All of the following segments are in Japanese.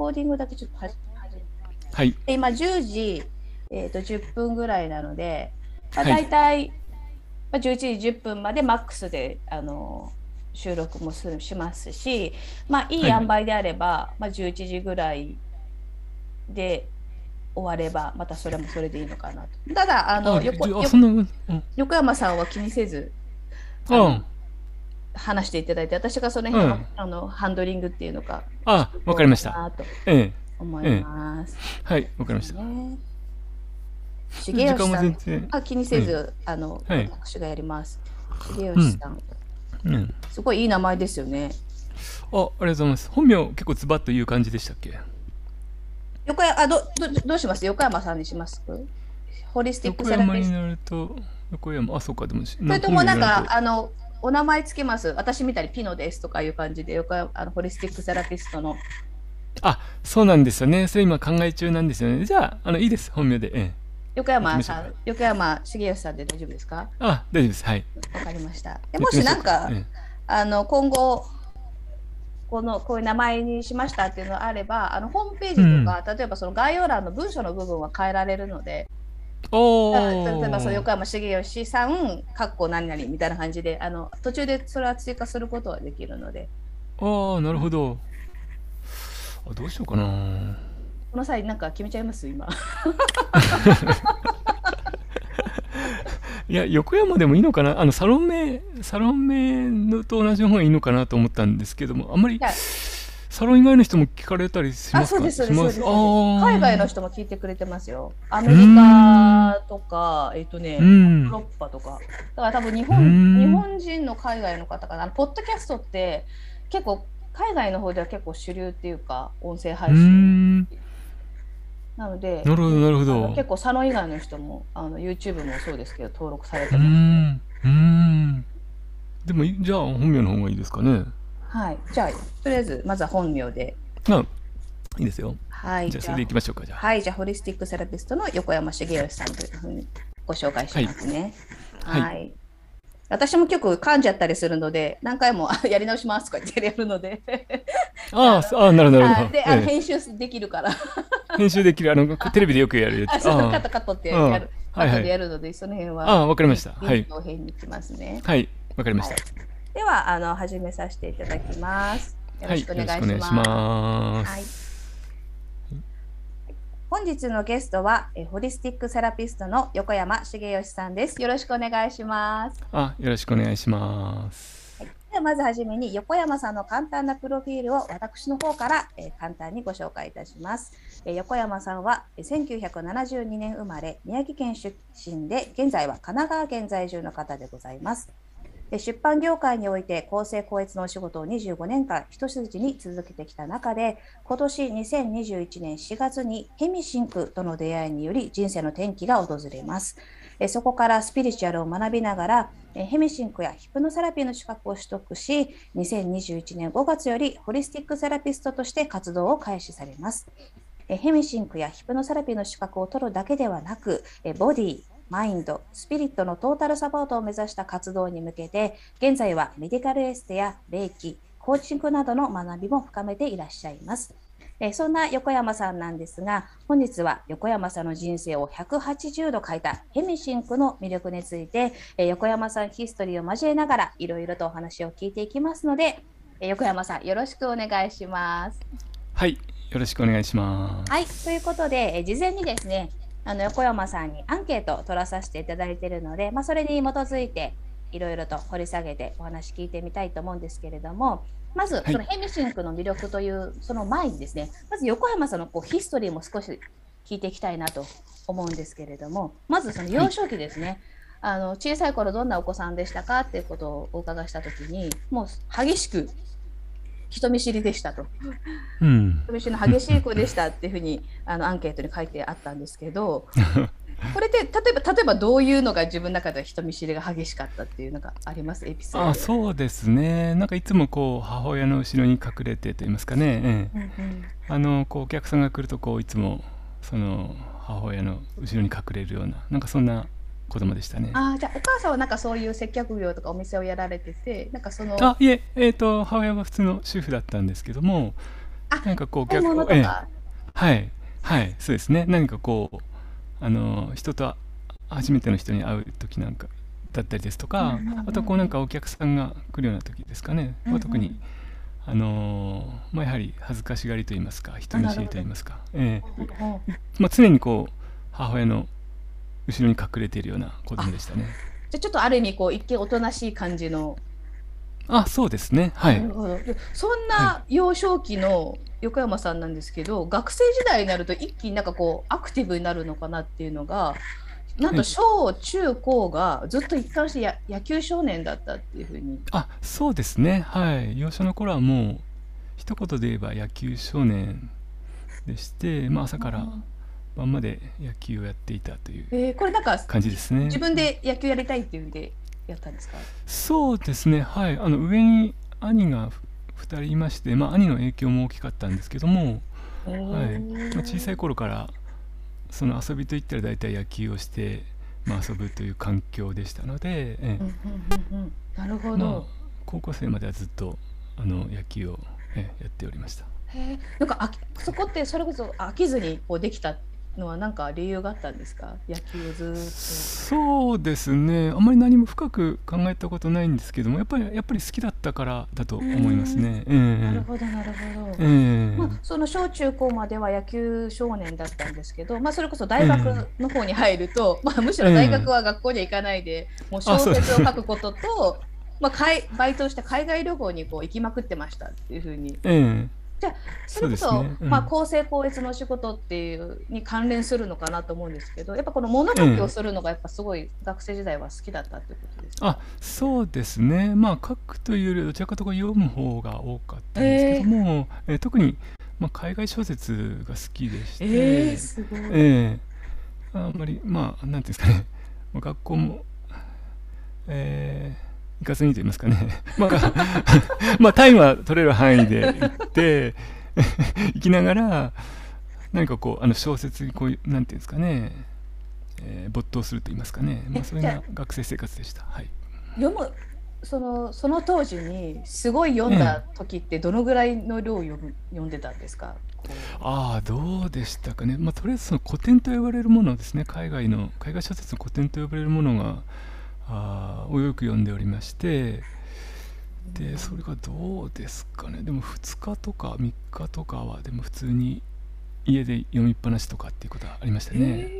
コーディングだけちょっと始めはい。で今10時、えー、と10分ぐらいなので、まあ、はい大体、まあ、11時10分までマックスであの収録もするしますし、まあ、いいはい塩梅であれば、まあ、11時ぐらいで終わればまたそれもそれでいいのかなと。ただあのあ、横。横山さんは気にせずうん。話していただいて私がその辺の,、うんあのハンドリングっていうのかあ、わかりました。ええ。思います。はい、わかりました。重吉さん。あ気にせず、あの、はい私がやります。重吉さん、うん。すごいいい名前ですよね。あ、ありがとうございます。本名結構ズバッという感じでしたっけ？横山あどどどうします？横山さんにします？ホリスティック横セラピスト。山になると、横山、あ、そうか、でも、そそれともなんかあのお名前つけます。私みたいにピノですとかいう感じで横山あのホリスティックセラピストの。あ、そうなんですよね。それ今考え中なんですよね。じゃあ、あの、いいです、本名で。ええ。横山さん、横山重吉さんで大丈夫ですか？あ、大丈夫です。はい。わかりました。でやもしなんか、えあの今後このこういう名前にしましたっていうのがあればあのホームページとか、例えばその概要欄の文章の部分は変えられるのでえおー。例えばその横山重義さんかっこ何々みたいな感じであの途中でそれは追加することはできるのでああ、なるほど。あどうしようかな。この際なんか決めちゃいます？今 いや、横山でもいいのかな？あの、サロン名、サロン名のと同じの方がいいのかなと思ったんですけども、あんまりサロン以外の人も聞かれたりしますか？あそうですそうです海外の人も聞いてくれてますよ。アメリカとかえっ、とね、ヨうん。ーロッパとか。だから多分日う本ん。日本人の海外の方かな。ポッドキャストって結構海外の方では結構主流っていうか音声配信。ん。なのでなるほど、なるほあど。の結構サロン以外の人もあの YouTube もそうですけど登録されうてます、ーん。うーん。でも、いじゃあ、本名の方がいいですかね？はいじゃあとりあえずまずは本名であ、いいですよ。はいじゃあ、それでいきましょうか、じゃあ。はい、じゃあ、ホリスティックセラピストの横山茂義さんというふうにご紹介しますね。は。はいい私も結構噛んじゃったりするので、何回もあやり直しますとか言ってやるので、あー あー、なるほど、なるほど。はいであのえ編集できるから、え編集できる、あの、テレビでよくやるやつ。あそうカットカットってうんやる、カットはいはいでやるので、その辺は、あー、わかりました。はい。臨機応変にいきますね。はい、わかりました。では、あの始めさせていただきます。よろはい、しくおよ願いします。本日のゲストはえホリスティックセラピストの横山茂義さんです。よろしくお願いします。あ、よろしくお願いします。ではまずはじめに横山さんの簡単なプロフィールを私の方から、えー簡単にご紹介いたします。えー横山さんはえー1972年生まれ宮城県出身で現在は神奈川県在住の方でございます。出版業界において公正高越のお仕事を25年間一筋に続けてきた中で今年2021年4月にヘミシンクとの出会いにより人生の転機が訪れます。そこからスピリチュアルを学びながらヘミシンクやヒプノセラピーの資格を取得し2021年5月よりホリスティックセラピストとして活動を開始されます。ヘミシンクやヒプノセラピーの資格を取るだけではなくボディマインド、スピリットのトータルサポートを目指した活動に向けて、現在はメディカルエステや霊気、コーチングなどの学びも深めていらっしゃいます。えーそんな横山さんなんですが、本日は横山さんの人生を180度変えたヘミシンクの魅力について、えー横山さんヒストリーを交えながらいろいろとお話を聞いていきますので、えー横山さんよろしくお願いします。はい、よろしくお願いします。はい、ということで、えー事前にですね、あの横山さんにアンケートを取らさせていただいているので、まあ、それに基づいていろいろと掘り下げてお話聞いてみたいと思うんですけれども、まず、い。そのヘミシンクの魅力というその前にですね、まず横山さんのこうヒストリーも少し聞いていきたいなと思うんですけれども、まずその幼少期ですね、あの小さい頃どんなお子さんでしたかっていうことをお伺いしたときに、もう激しく人見知りでしたと。うん。人見知りの激しい子でしたっていうふうに あのアンケートに書いてあったんですけど、これって例えば例えばどういうのが自分の中では人見知りが激しかったっていうのがあります？エピソード。あ、そうですね。なんかいつもこう母親の後ろに隠れてと言いますかね。ええうんうんあのこうお客さんが来るとこういつもその母親の後ろに隠れるようななんかそんな子供でしたね。あーじゃあお母さんはなんかそういう接客業とかお店をやられててなんかそのあいえ、えー、と母親は普通の主婦だったんですけどもなんかこう買い物とええ。か。はいはいそうですね。何かこうあの人と初めての人に会う時なんかだったりですとか、うんうんうんあとこうなんかお客さんが来るような時ですかね、うんうん。特にあのーまあ、やはり恥ずかしがりと言いますか人見知りと言いますか、ええうんうんまあ、常にこう母親の後ろに隠れているような子供でしたね。じゃあちょっとある意味こう一見おとなしい感じの。あそうですね。はい。なるほど。でそんな幼少期の横山さんなんですけど、学生時代になると一気になんかこうアクティブになるのかなっていうのが。なんとはい小中高がずっと一貫してや野球少年だったっていうふうに。あそうですね。はい。幼少の頃はもう一言で言えば野球少年でして、まあ、朝から晩まで野球をやっていたという感じですね。自分で野球やりたいっていうんでやったんですか？そうですね。はい。あの上に兄が2人いまして、まあ、兄の影響も大きかったんですけども、はい。まあ、小さい頃からその遊びといったら大体野球をして、まあ、遊ぶという環境でしたので、ええ。うんうんうんうん。なるほど。まあ、高校生まではずっとあの野球を、ええやっておりました。へえなんかあきそこってそれこそ飽きずにこうできたのは何か理由があったんですか？野球をずーっそうですね。あんまり何も深く考えたことないんですけどもやっぱりやっぱり好きだったからだと思いますね。えと。なるえほどなるほど。ええ。まあ、その小中高までは野球少年だったんですけど、まあ、それこそ大学の方に入ると、まあ、むしろ大学は学校には行かないで、もう小説を書くことと、まあ、海バイトして海外旅行にこう行きまくってましたっていうふうにええそれこそね。うん。まあ、公正高越の仕事っていうに関連するのかなと思うんですけどやっぱこの物書きをするのがやっぱすごい学生時代は好きだったっていうことですか、あそうですね。まあ書くというよりはどちらかというと読む方が多かったんですけども、えー特に、まあ、海外小説が好きでして、えー、すごい。ええ。あんまりまあなんていうんですかね。まあ学校もえー行かずにと言いますかね。まあまあタイムは取れる範囲で行って行きながら何かこうあの小説にこういうなんていうんですかね、えー没頭すると言いますかね、まあ、それが学生生活でした。はい。読むそのその当時にすごい読んだ時ってどのぐらいの量を読む読んでたんですか？ああどうでしたかね、まあ、とりあえずその古典と呼ばれるものですね。海外の海外小説の古典と呼ばれるものがあーをよく読んでおりましてでそれがどうですかね。でも2日とか3日とかはでも普通に家で読みっぱなしとかっていうことはありましたね。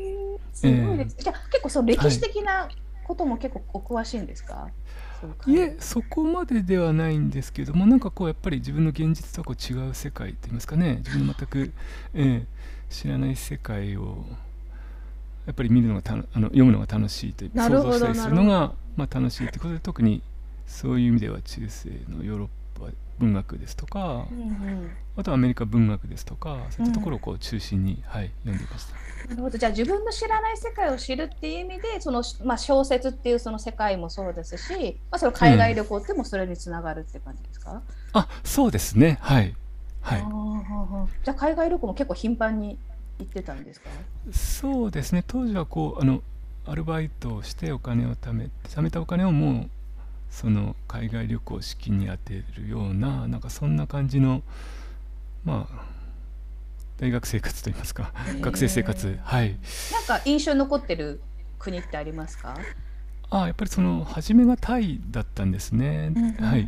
すごいです。じゃあ結構その歴史的なことも結構お詳しいんですか、そうかいえそこまでではないんですけどもなんかこうやっぱり自分の現実とはこう違う世界といいますかね。自分の全く、ええ知らない世界をやっぱり見るのがたのあの読むのが楽しいという想像したりするのが、まあ、楽しいということで特にそういう意味では中世のヨーロッパ文学ですとかうんうん。あとはアメリカ文学ですとかそういったところをこう中心に、はい、読んでいました。なるほど。じゃあ自分の知らない世界を知るっていう意味でその、まあ、小説っていうその世界もそうですし、まあ、その海外旅行ってもそれにつながるって感じですか、あそうですね。はい、はい。あじゃあ海外旅行も結構頻繁に行ってたんですか？そうですね。当時はこうあのアルバイトをしてお金を貯めて貯めたお金をもうその海外旅行資金に充てるようななんかそんな感じのまあ大学生活といいますか学生生活。はい。なんか印象に残ってる国ってありますか、あやっぱりその初めがタイだったんですね、はい。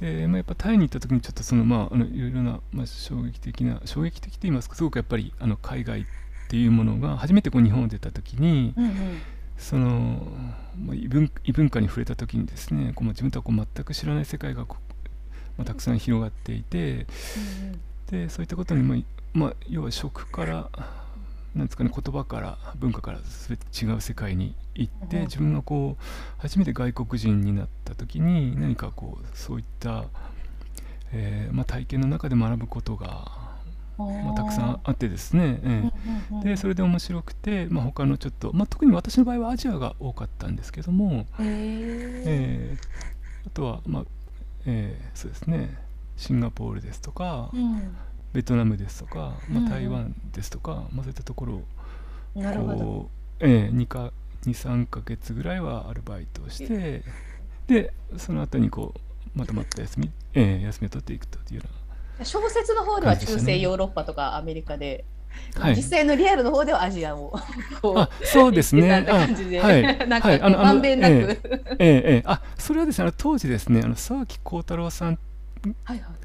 で、まあ、やっぱタイに行った時にちょっとそのまああのいろいろな、まあ、衝撃的な衝撃的と言いますかすごくやっぱりあの海外っていうものが初めてこう日本を出た時に、うんうん。そのまあ異文異文化に触れた時にですねこうまあ自分とはこう全く知らない世界がこう、まあ、たくさん広がっていてでそういったことに、まあいまあ、要は食からなんですかね言葉から文化から全て違う世界に行ってうん。自分がこう初めて外国人になった時に何かこうそういった、えーまあ、体験の中で学ぶことが、まあ、たくさんあってですね、ええ。でそれで面白くて、まあ、他のちょっと、まあ、特に私の場合はアジアが多かったんですけども、えーあとは、まあえーそうですねシンガポールですとか、うんベトナムですとか、まあ、台湾ですとか、まあ、そういったところを。こう、えー、2か23か月ぐらいはアルバイトをしてでその後にこうまたまた休み、えー休みを取っていくというような小説の方では中世ヨーロッパとかアメリカで、はい、実際のリアルの方ではアジアを あそうですね。はい、なんかまんべんなく、ええええあそれはですね当時ですねあの沢木幸太郎さんはいはい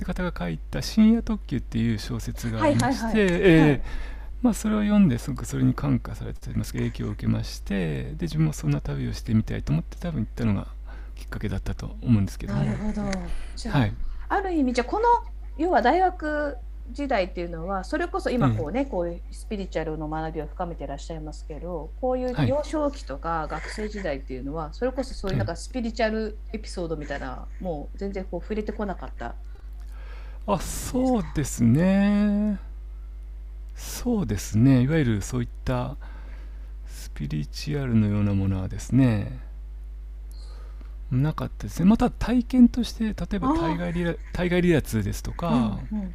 って方が書いた「深夜特急」っていう小説がありまして、えまあ、それを読んですごくそれに感化されてます影響を受けましてで自分もそんな旅をしてみたいと思って多分行ったのがきっかけだったと思うんですけどなるほど。はい、ある意味じゃこの要は大学時代っていうのはそれこそ今こうね、うん、こういうスピリチュアルの学びを深めてらっしゃいますけどこういう幼少期とか学生時代っていうのは、それこそそういうなんかスピリチュアルエピソードみたいな、もう全然こう触れてこなかったあそうですね。そうですね。いわゆるそういったスピリチュアルのようなものはですねなかったですね。また体験として例えば体外離体外離脱ですとか,、うんうん、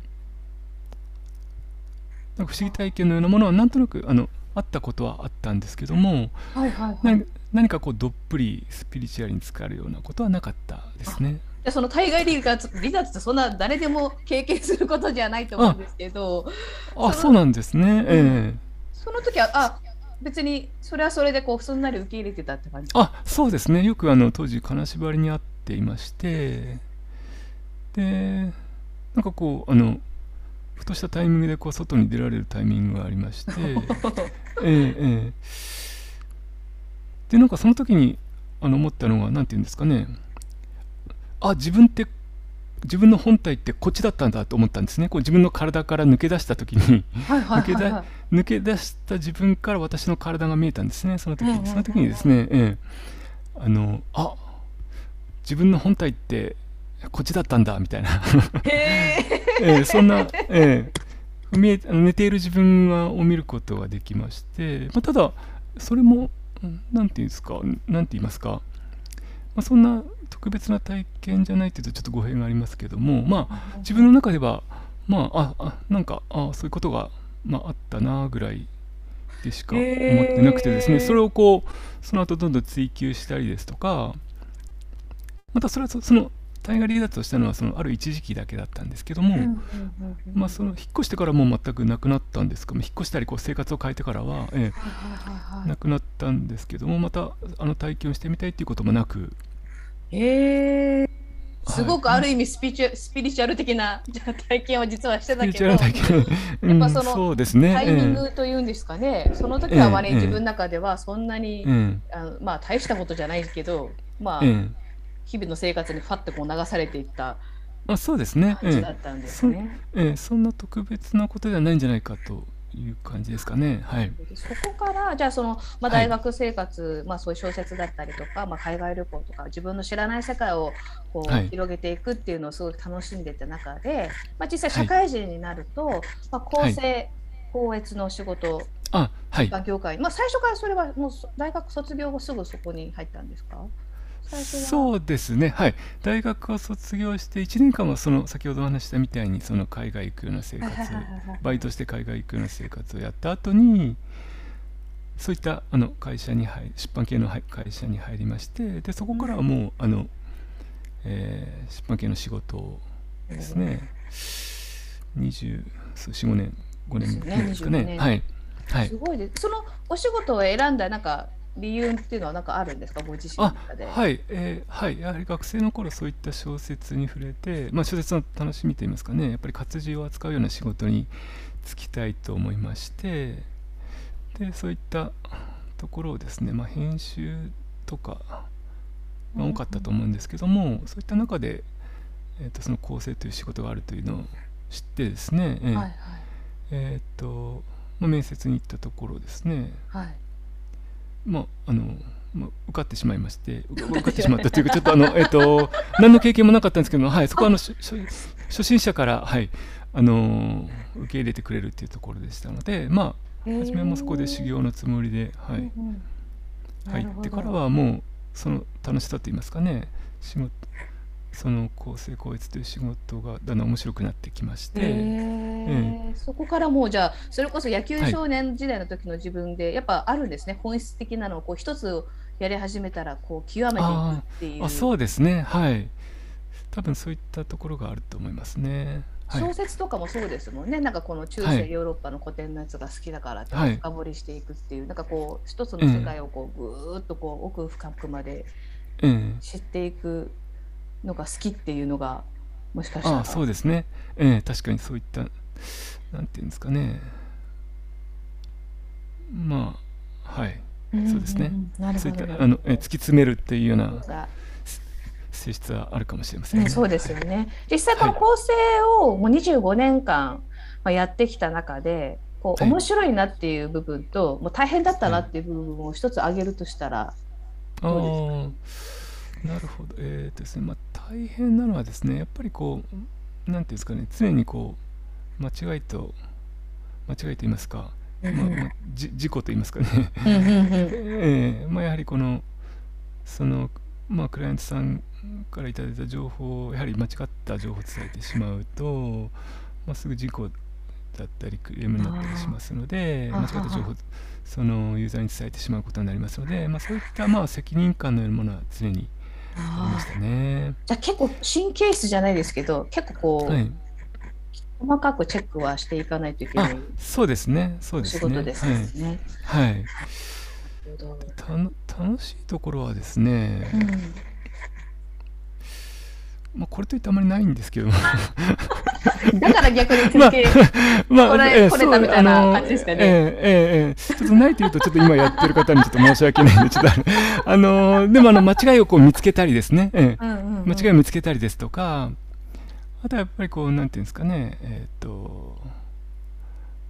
なんか不思議体験のようなものはなんとなくあのあったことはあったんですけども、はいはいはい、何かこうどっぷりスピリチュアルに使えるようなことはなかったですね。でその対外離脱離脱ってそんな誰でも経験することじゃないと思うんですけどあそうなんですね、ええ。その時はあ別にそれはそれでこうすんなり受け入れてたって感じ。あそうですね。よくあの当時金縛りにあっていまして。でなんかこうあのふとしたタイミングでこう外に出られるタイミングがありまして。ええええ。でなんかその時にあの思ったのが何て言うんですかねあ自分って自分の本体ってこっちだったんだと思ったんですね。こう自分の体から抜け出した時に抜け出した自分から私の体が見えたんですね。その時に、その時にですね、ええ、あのあ自分の本体ってこっちだったんだみたいな。え。え、そんな、ええ、見え寝ている自分を見ることができまして、まあ、ただそれも何て言うんですか何て言いますか、まあ、そんな特別な体験じゃないというとちょっと語弊がありますけどもまあ自分の中ではまああなんかあそういうことが、まあ、あったなぐらいでしか思ってなくてですね、えー、それをこうその後どんどん追求したりですとかまたそれはその大河離脱をしたのはそのある一時期だけだったんですけども、まあ、その引っ越してからも全くなくなったんですけど引っ越したりこう生活を変えてからは、ええ、なくなったんですけどもまたあの体験をしてみたいっていうこともなく。へえ。すごくある意味スピチュ、スピリチュアル的な体験は実はしてたけど、やっぱそのタイミングというんですかね、その時はまあね、自分の中ではそんなに、あのまあ大したことじゃないけど、まあ、日々の生活にファッとこう流されていったあそうですね。感じだったんですね、ええそんな特別なことではないんじゃないかという感じですかね。はい。そこからじゃあそのまあ大学生活、はい、まあそういう小説だったりとか、まあ海外旅行とか自分の知らない世界をこう、はい、広げていくっていうのをすごく楽しんでた中で、まあ実際社会人になると、はい、まあ構成、校閲の仕事。あはい、業界、まあ、最初からそれはもう大学卒業後すぐそこに入ったんですか？そうですね、はい、大学を卒業して1年間はその先ほどお話したみたいにその海外行くような生活バイトして海外行くような生活をやった後にそういったあの会社に入出版系の会社に入りましてでそこからはもうあの、えー、出版系の仕事をですね、24,5年5年ぐらいですかね。はい。はい、すごいです。そのお仕事を選んだなんか理由っていうのは何かあるんですか？ご自身の中で。はい、えー、はい、やはり学生の頃そういった小説に触れて、まあ、小説の楽しみといいますかね。やっぱり活字を扱うような仕事に就きたいと思いましてでそういったところをですね、まあ、編集とかが多かったと思うんですけども、うん、そういった中で、えーと、その構成という仕事があるというのを知ってですね、えー、はいはい、えーとまあ、面接に行ったところですね、はいまああのまあ、受かってしまいまして受かってしまったというかちょっとあの、えっと、何の経験もなかったんですけど、はい、そこはあの初心者から、はい、あの受け入れてくれるっていうところでしたのでまあ初めはもうそこで修行のつもりで、はい、入ってからはもうその楽しさといいますかね仕事その構成校閲という仕事がだんだん面白くなってきまして、えー、そこからもうじゃあそれこそ野球少年時代の時の自分で、やっぱあるんですね。本質的なのをこう一つやり始めたらこう極めていくっていう。あそうですね。はい。多分そういったところがあると思いますね。はい、小説とかもそうですもんね、なんかこの中世ヨーロッパの古典のやつが好きだからって深掘りしていくっていう、はい、なんかこう一つの世界をこうぐーっとこう奥深くまで知っていくのが好きっていうのがもしかしたら、あそうですね、えー、確かにそういったなんていうんですかね。まあはい、そうですね、そういったあのえ突き詰めるっていうような性質はあるかもしれませんね。ねそうですよね。実際この構成をもう25年間やってきた中で、こう面白いなっていう部分と、もう大変だったなっていう部分を一つ挙げるとしたらどうですか？なるほど。えー、ですね。まあ大変なのはですね、やっぱりこうなんていうんですかね、常にこう間違いと間違いと言いますか。まあ、まあ、じ事故と言いますかねえー、まあ、やはりこのそのまあ、クライアントさんからいただいた情報をやはり間違った情報を伝えてしまうと、まあ、すぐ事故だったりクレームになったりしますので間違った情報をそのユーザーに伝えてしまうことになりますので、まあ、そういったまあ責任感のようなものは常にありましたね。じゃあ結構神経質じゃないですけど結構こう、はい、細かくチェックはしていかないといけないそうですね。そうですね。仕事ですね。はい、はい。楽しいところはですね、うん、まあ、これといってあまりないんですけど だから逆に続け、まあ、これ、これたみたいな感じですかね。えー、えー、えー、ちょっとないというと、ちょっと今やってる方にちょっと申し訳ないんで、ちょっとあの ー、でもあの、間違いをこう見つけたりですね、えー、うんうんうん、間違いを見つけたりですとか、あとはやっぱりこう、なんていうんですかね、えっ、と、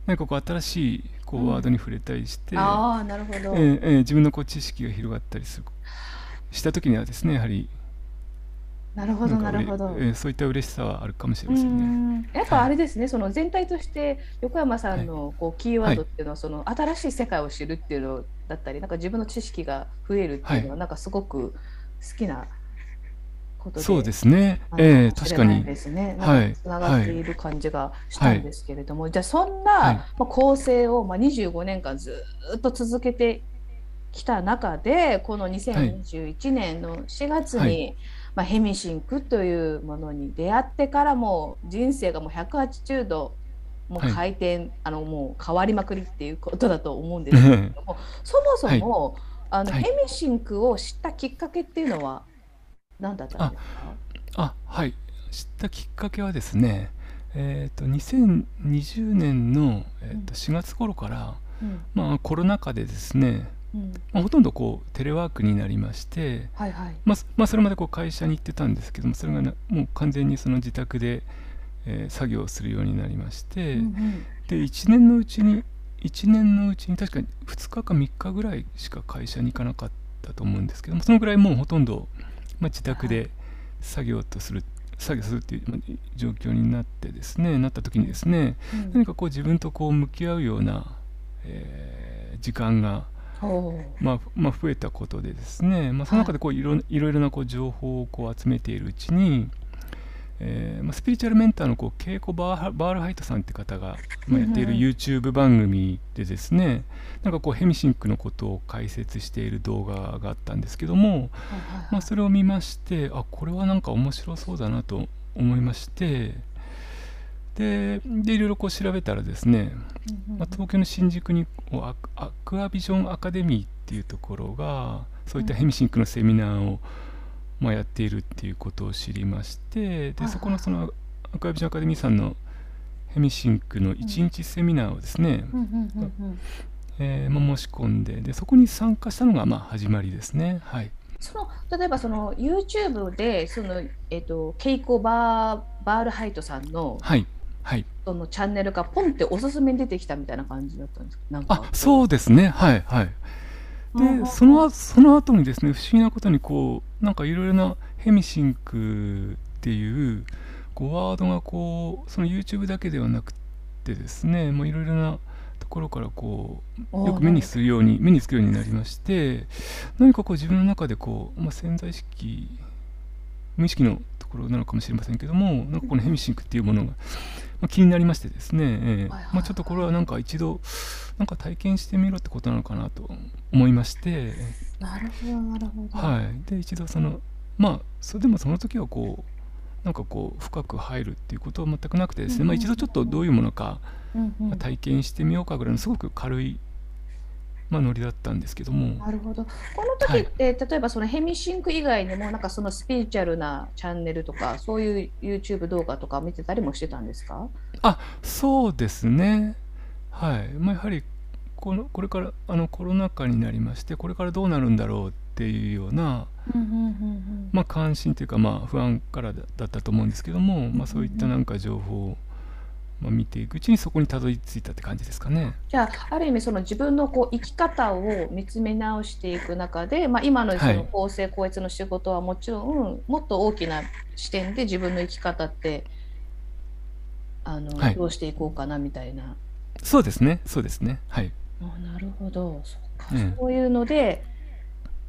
何かこう新しいこうワードに触れたりして、うん、あなるほど、えーえー、自分のこう知識が広がったりするした時にはですねやはりなるほどなるほど、えー、そういった嬉しさはあるかもしれませんね。やっぱあれですね、はい、その全体として横山さんのこうキーワードっていうのは、その新しい世界を知るっていうのだったり、なんか自分の知識が増えるっていうのは、なんかすごく好きなことでそうですね、えー、確かに。ですね、はい、つながっている感じがしたんですけれども、はい、じゃあそんな、はい、まあ、構成を、まあ、25年間ずっと続けてきた中でこの2021年の4月に、まあ、ヘミシンクというものに出会ってからも人生がもう180度もう回転、あのもう変わりまくりっていうことだと思うんですけれども そもそも、あのヘミシンクを知ったきっかけっていうのは何だったんですか？あはい。知ったきっかけはですねえーと、2020年の、えーと、4月頃から、うん、まあ、コロナ禍でですね、うんまあ、ほとんどこうテレワークになりまして、はいはい。まあまあ、それまでこう会社に行ってたんですけどもそれがなもう完全にその自宅で、えー、作業をするようになりまして、うんうん、で1年のうちに1年のうちに確かに2日か3日ぐらいしか会社に行かなかったと思うんですけどもそのぐらいもうほとんどまあ、自宅で作業とする、作業するっていう状況になってですねなった時にですね、うん、何かこう自分とこう向き合うような、えー、時間が、まあまあ、増えたことでですね、まあ、その中でこういろいろなこう情報をこう集めているうちに、えーまあ、スピリチュアルメンターのこうケイコバーバールハイトさんって方が、まあ、やっている YouTube 番組でですね、なんかこうヘミシンクのことを解説している動画があったんですけども、まあ、それを見ましてあこれはなんか面白そうだなと思いましてででいろいろこう調べたらですね、まあ、東京の新宿にアアクアビジョンアカデミーっていうところがそういったヘミシンクのセミナーを、まあ、やっているっていうことを知りましてでそこのそのアクアビジョンアカデミーさんのヘミシンクの1日セミナーをですね、えま申し込んででそこに参加したのがまあ始まりですね。はい、その例えばその YouTube でその、えーと、ケイコバーバールハイトさんの,、はいはい、そのチャンネルがポンっておすすめに出てきたみたいな感じだったんですか？なんか。あそうですね。はいはい。でそのその後にですね不思議なことにこうなんかいろいろなヘミシンクっていうこうワードがこうその YouTube だけではなくてですねいろいろなところからこうよく目にするように目につくようになりまして何かこう自分の中でこう、まあ、潜在意識無意識のところなのかもしれませんけどもなんかこのヘミシンクっていうものが、まあ、気になりましてですね、えーまあ、ちょっとこれはなんか一度なんか体験してみろってことなのかなと思いまして。なるほどなるほど。はい。で一度そのまあそれでもその時はこうなんかこう深く入るっていうことは全くなくてですね、うんまあ、一度ちょっとどういうものか、体験してみようかぐらいのすごく軽い、まあ、ノリだったんですけども。なるほど。この時って、例えばそのヘミシンク以外にも、なんかそのスピリチュアルなチャンネルとか、そういう YouTube 動画とか見てたりもしてたんですか？あそうですね。はい、まあ、やはりこのこれからあのコロナ禍になりましてこれからどうなるんだろうっていうような、うんうんうん。まあ、関心というか、まあ、不安からだだったと思うんですけども、まあ、そういったなんか情報を、まあ、見ていくうちにそこにたどり着いたって感じですかね。じゃあ、ある意味、その自分のこう生き方を見つめ直していく中で、まあ、今のそはい。の公正高越の仕事はもちろん、もっと大きな視点で自分の生き方って、あのはい。どうしていこうかなみたいな。そうですね。そうですね。はい、あなるほど、そっか。ええ。そういうので、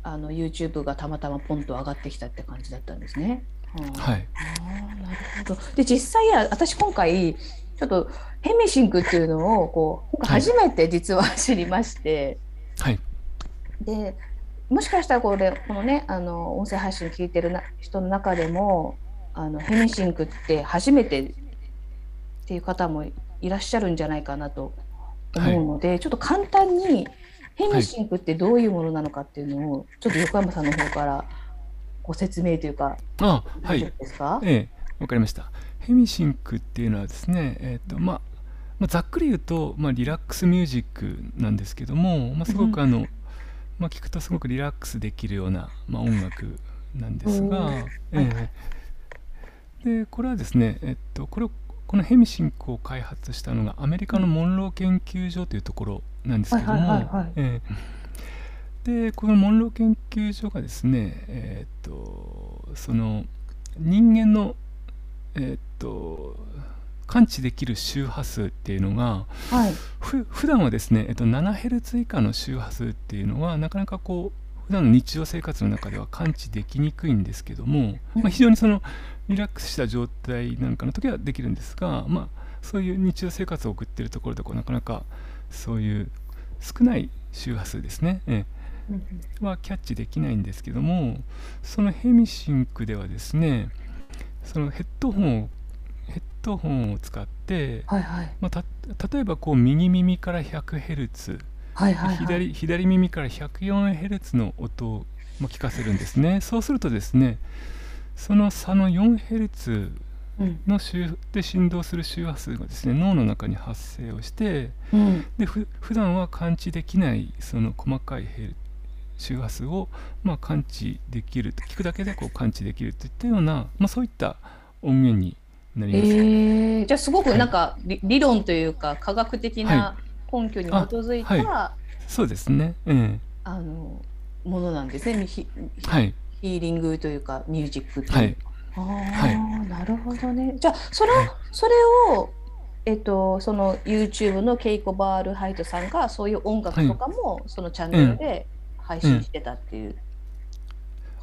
あの YouTube がたまたまポンと上がってきたって感じだったんですね。はあはい、あーなるほど。で、実際や、私今回、ちょっとヘミシンクっていうのを、こう、初めて実は知りまして、はい、で、もしかしたらこれ、このね、あの、音声配信聞いてるな人の中でも、あの、ヘミシンクって初めてっていう方もいらっしゃるんじゃないかなと思うので、ちょっと簡単に、ヘミシンクってどういうものなのかっていうのを、ちょっと横山さんの方からご説明というか、あはい。夫ですか、ええわかりました。ヘミシンクっていうのはですね、えっ、とまあまあざっくり言うとまあリラックスミュージックなんですけども、まあすごくあの、まあ聞くとすごくリラックスできるようなまあ音楽なんですがええ。でこれはですね、えっとこれをこのヘミシンクを開発したのがアメリカのモンロー研究所というところなんですけどもはい、ええ。でこのモンロー研究所がですね、えっとその人間のえっと感知できる周波数っていうのがはい。ふ普段はですね、えっと、7ヘルツ以下の周波数っていうのはなかなかこう普段の日常生活の中では感知できにくいんですけども、うん。まあ、非常にそのリラックスした状態なんかの時はできるんですが、まあ、そういう日常生活を送っているところでこうなかなかそういう少ない周波数ですね、えうん。えはキャッチできないんですけどもそのヘミシンクではですねそのヘッドホンをヘッドホンを使って、はいはい。まあ、た例えばこう右耳から 100Hz はいはいはい。左左耳から 104Hz の音をまあ聞かせるんですねそうするとですねその差の 4Hz うん。の周で振動する周波数がですね脳の中に発生をしてうん。でふ普段は感知できないその細かいヘル周波数をまあ感知できる聞くだけでこう感知できるといったような、まあ、そういった音源になります。えー、じゃあすごくなんか理理論というか科学的な根拠に基づいた、あはそうですね、えあのものなんですね。ヒえはい。ヒーリングというかミュージックっていう。はい。ああ、はなるほどね。じゃあそれそれをえっとその YouTube のケイコバールハイトさんがそういう音楽とかもそのチャンネルで配信してたっていう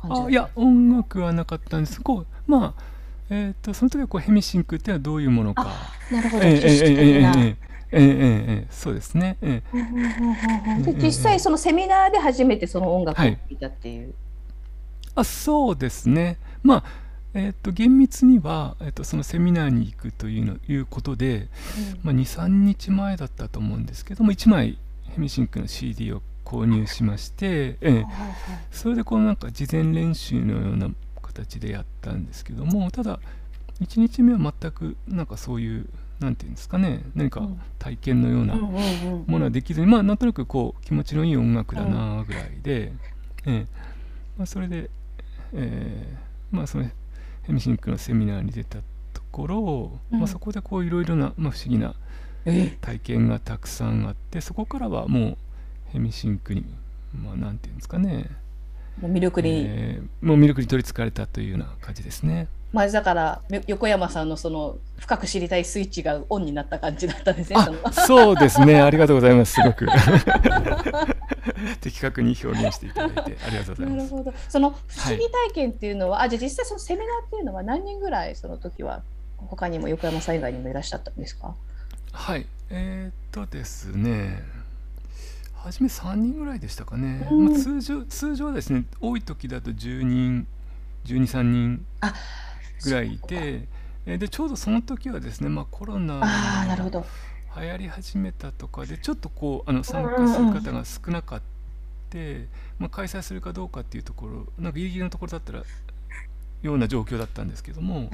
感じ、うん、あいや音楽はなかったんです。こうまあえーと、その時はこうヘミシンクってのはどういうものか。なるほど、えー、知識的な。えーえーえー、えー、えー、そうですね、えで、実際そのセミナーで初めてその音楽を聴いたっていう、はい、あそうですね。まあえーと、厳密には、えーと、とそのセミナーに行くというのいうことで、うん、まあ、23日前だったと思うんですけども1枚ヘミシンクの CD を購入しまして、ええ。それでこうなんか事前練習のような形でやったんですけどもただ1日目は全くなんかそういうなんていうんですかね何かうん。体験のようなものはできずにまあなんとなくこう気持ちのいい音楽だなぐらいで、ええ。まあ、それで、ええ。まあそのヘミシンクのセミナーに出たところ、うん。まあ、そこでこういろいろな、まあ、不思議なえ。体験がたくさんあってそこからはもうヘミシンクにまあなんていうんですかね、もう魅力に、えーもう魅力に取りつかれたというような感じですね。まあだからよ横山さんのその深く知りたいスイッチがオンになった感じだったんですね。そのあそうですねありがとうございますすごく的確に表現していただいてありがとうございます。なるほど。その不思議体験っていうのは、あじゃあ実際そのセミナーっていうのは何人ぐらいその時は他にも横山さん以外にもいらっしゃったんですか？はいえー、っとですね初め3人ぐらいでしたかね、うん。まあ、通常通常はですね多い時だと10人1 2 3人ぐらいいて、えでちょうどその時はですね、まあ、コロナああなるほど。流行り始めたとかでちょっとこうあの参加する方が少なかった、まあ、開催するかどうかっていうところなんかギリギリのところだったらような状況だったんですけども、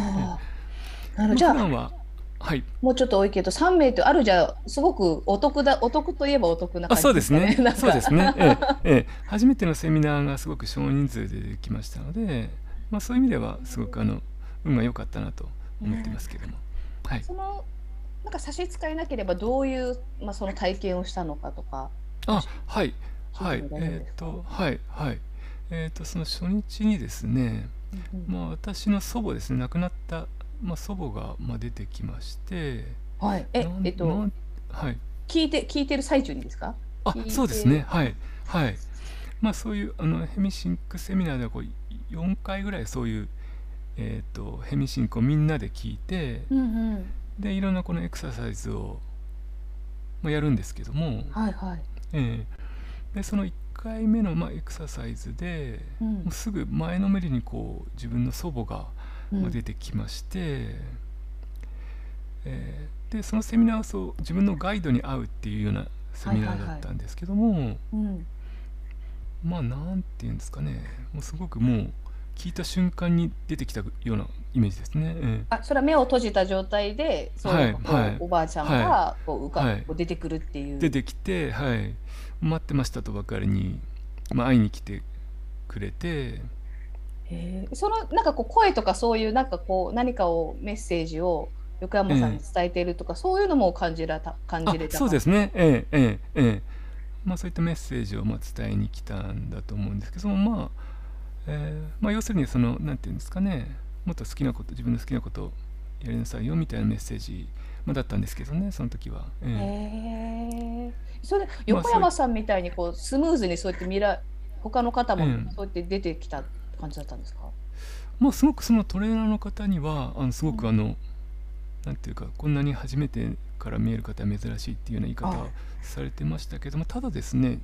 なるじゃあははい、もうちょっと多いけど3名ってあるじゃすごくお得だお得といえばお得な感じ、ね、そうですね。そうですね、ええええ、初めてのセミナーがすごく少人数でできましたので、まあ、そういう意味ではすごくあの運が良かったなと思ってますけども、はい、そのなんか差し支えなければどういう、まあ、その体験をしたのかとか。あはい。はい。えっ、ー、とはいはい。えっ、ー、とその初日にですね、うん、まあ私の祖母ですね亡くなったまあ、祖母がまあ出てきまして、はい、ええっと、はい、聞いて聞いてる最中にですか？あそうですね。はい。はい。まあそういうあのヘミシンクセミナーではこう4回ぐらいそういう、えーと、ヘミシンクをみんなで聞いて、うんうん、でいろんなこのエクササイズを、まあ、やるんですけども、はいはい。えー、でその1回目のまあエクササイズで、うん、もうすぐ前のめりにこう自分の祖母がま出てきまして、うん、えー、でそのセミナーはそう自分のガイドに会うっていうようなセミナーだったんですけども、まあなんて言うんですかね。もうすごくもう聞いた瞬間に出てきたようなイメージですね。えあそれは目を閉じた状態でそういう、はい、おばあちゃんがこう浮か、はい、出てくるっていう。出てきて、はい、待ってましたとばかりに、まあ、会いに来てくれて。そのなんかこう声とかそういうなんかこう何かをメッセージを横山さんに伝えているとか、そういうのも感じらた感じれた。そうですね。ええええええまあそういったメッセージをまあ伝えに来たんだと思うんですけどまあ、えー、まあ要するにそのなんていうんですかね。もっと好きなこと自分の好きなことをやりなさいよみたいなメッセージ、まあ、だったんですけどねその時は。ええ。それ横山さんみたいにこうスムーズにそうやって見ら他の方もそうやって出てきた感じだったんですか、まあ、すごくそのトレーナーの方にはあのすごくあの、うん、なんていうかこんなに初めてから見える方は珍しいっていうような言い方をされてましたけどもただですね、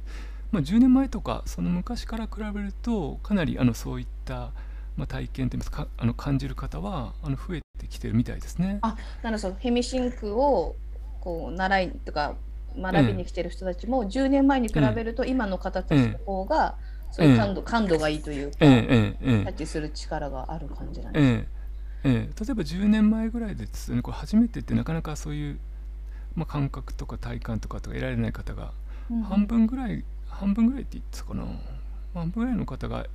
まあ、10年前とかその昔から比べるとかなりあのそういったまあ、体験といいますかあの感じる方はあの増えてきてるみたいですね。あなるほど。ヘミシンクをこう習いとか学びに来てる人たちも、10年前に比べると今の方たちの方が、そういう感度,、感度がいいというか、ええキャッチする力がある感じなんです。ええ例えば10年前ぐらいでですねこれ初めてってなかなかそういう、まあ、感覚とか体感とかとか得られない方が半分ぐらい、うん、半分ぐらいって言ってたかな。半分ぐらいの方が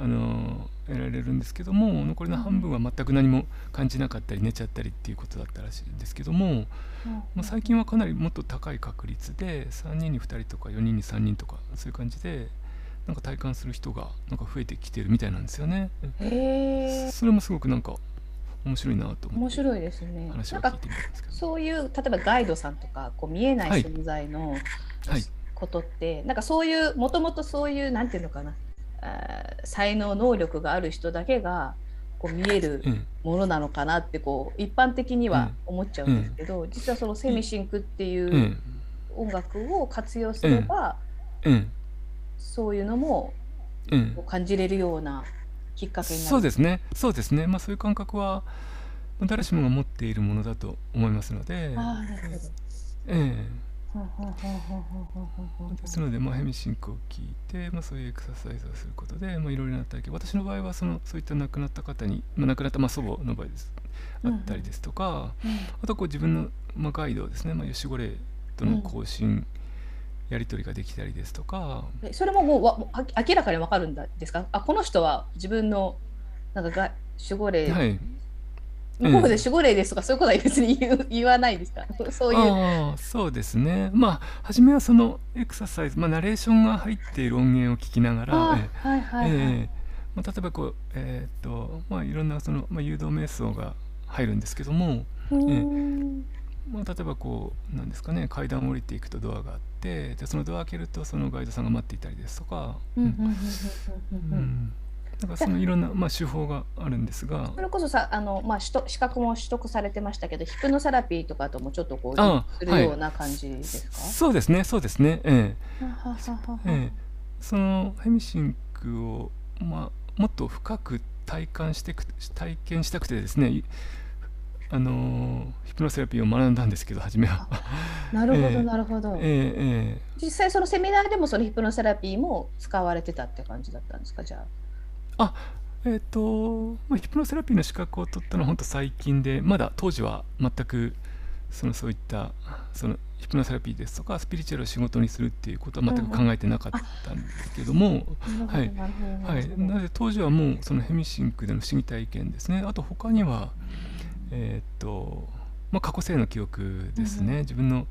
あの得られるんですけども残りの半分は全く何も感じなかったり寝ちゃったりっていうことだったらしいんですけども、うん、まあ、最近はかなりもっと高い確率で3人に2人とか4人に3人とかそういう感じでなんか体感する人がなんか増えてきてるみたいなんですよね。へえ。それもすごくなんか面白いなと思って面白いですね。話を聞いてみたんですけど。そういう例えばガイドさんとかこう見えない存在の、はい、ことって、はい、なんかそういうもともとそういうなんていうのかなあ才能能力がある人だけがこう見えるものなのかなってこう一般的には思っちゃうんですけど、うん、実はそのセミシンクっていう音楽を活用すれば、うん、そういうのも感じれるようなきっかけになる、そうですね。そうですね。まあそういう感覚は誰しもが持っているものだと思いますので。あなるほど。ええ。ですので、まあ、ヘミシンクを聞いて、まあ、そういうエクササイズをすることで、まあ、いろいろな体験。私の場合はそのそういった亡くなった方に、まあ、亡くなった、まあ、祖母の場合です。あったりですとか、うんうん、あとこう自分の、まあ、ガイドですね、まあ、吉五霊との交信やり取りができたりですとか、それももうわ明らかに分かるんですか？あこの人は自分のなんかが守護霊、はい、向こうで守護霊ですとか、そういうことは別に言言わないですか？そういう。そうですね。まあ初めはそのエクササイズ、まあ、ナレーションが入っている音源を聞きながら、はいはいはい、えまあ、例えばこうえー、っとまあいろんなその、まあ、誘導瞑想が入るんですけども、えーまあ、例えばこうなんですかね階段を降りていくとドアがあってでそのドア開けるとそのガイドさんが待っていたりですとか。なんかそのいろんな、まあ、手法があるんですが。それこそさあの、まあ、資格も取得されてましたけどヒプノセラピーとかともちょっとこうするような感じですか、はい、そうですねそうですね。ええ。ええ、そのヘミシンクを、まあ、もっと深くっ体感してく体験したくてですねあのヒプノセラピーを学んだんですけど初めは。なるほど、えー、なるほど、えーえー、実際そのセミナーでもそのヒプノセラピーも使われてたって感じだったんですかじゃあ？あえっ、ー、と、まあ、ヒプノセラピーの資格を取ったのは本当最近でまだ当時は全くそのそういったそのヒプノセラピーですとかスピリチュアルを仕事にするっていうことは全く考えてなかったんですけども、はい、はい、なので当時はもうそのヘミシンクでの不思議体験ですね。あと他にはえっ、と、まあ、過去性の記憶ですね、自分の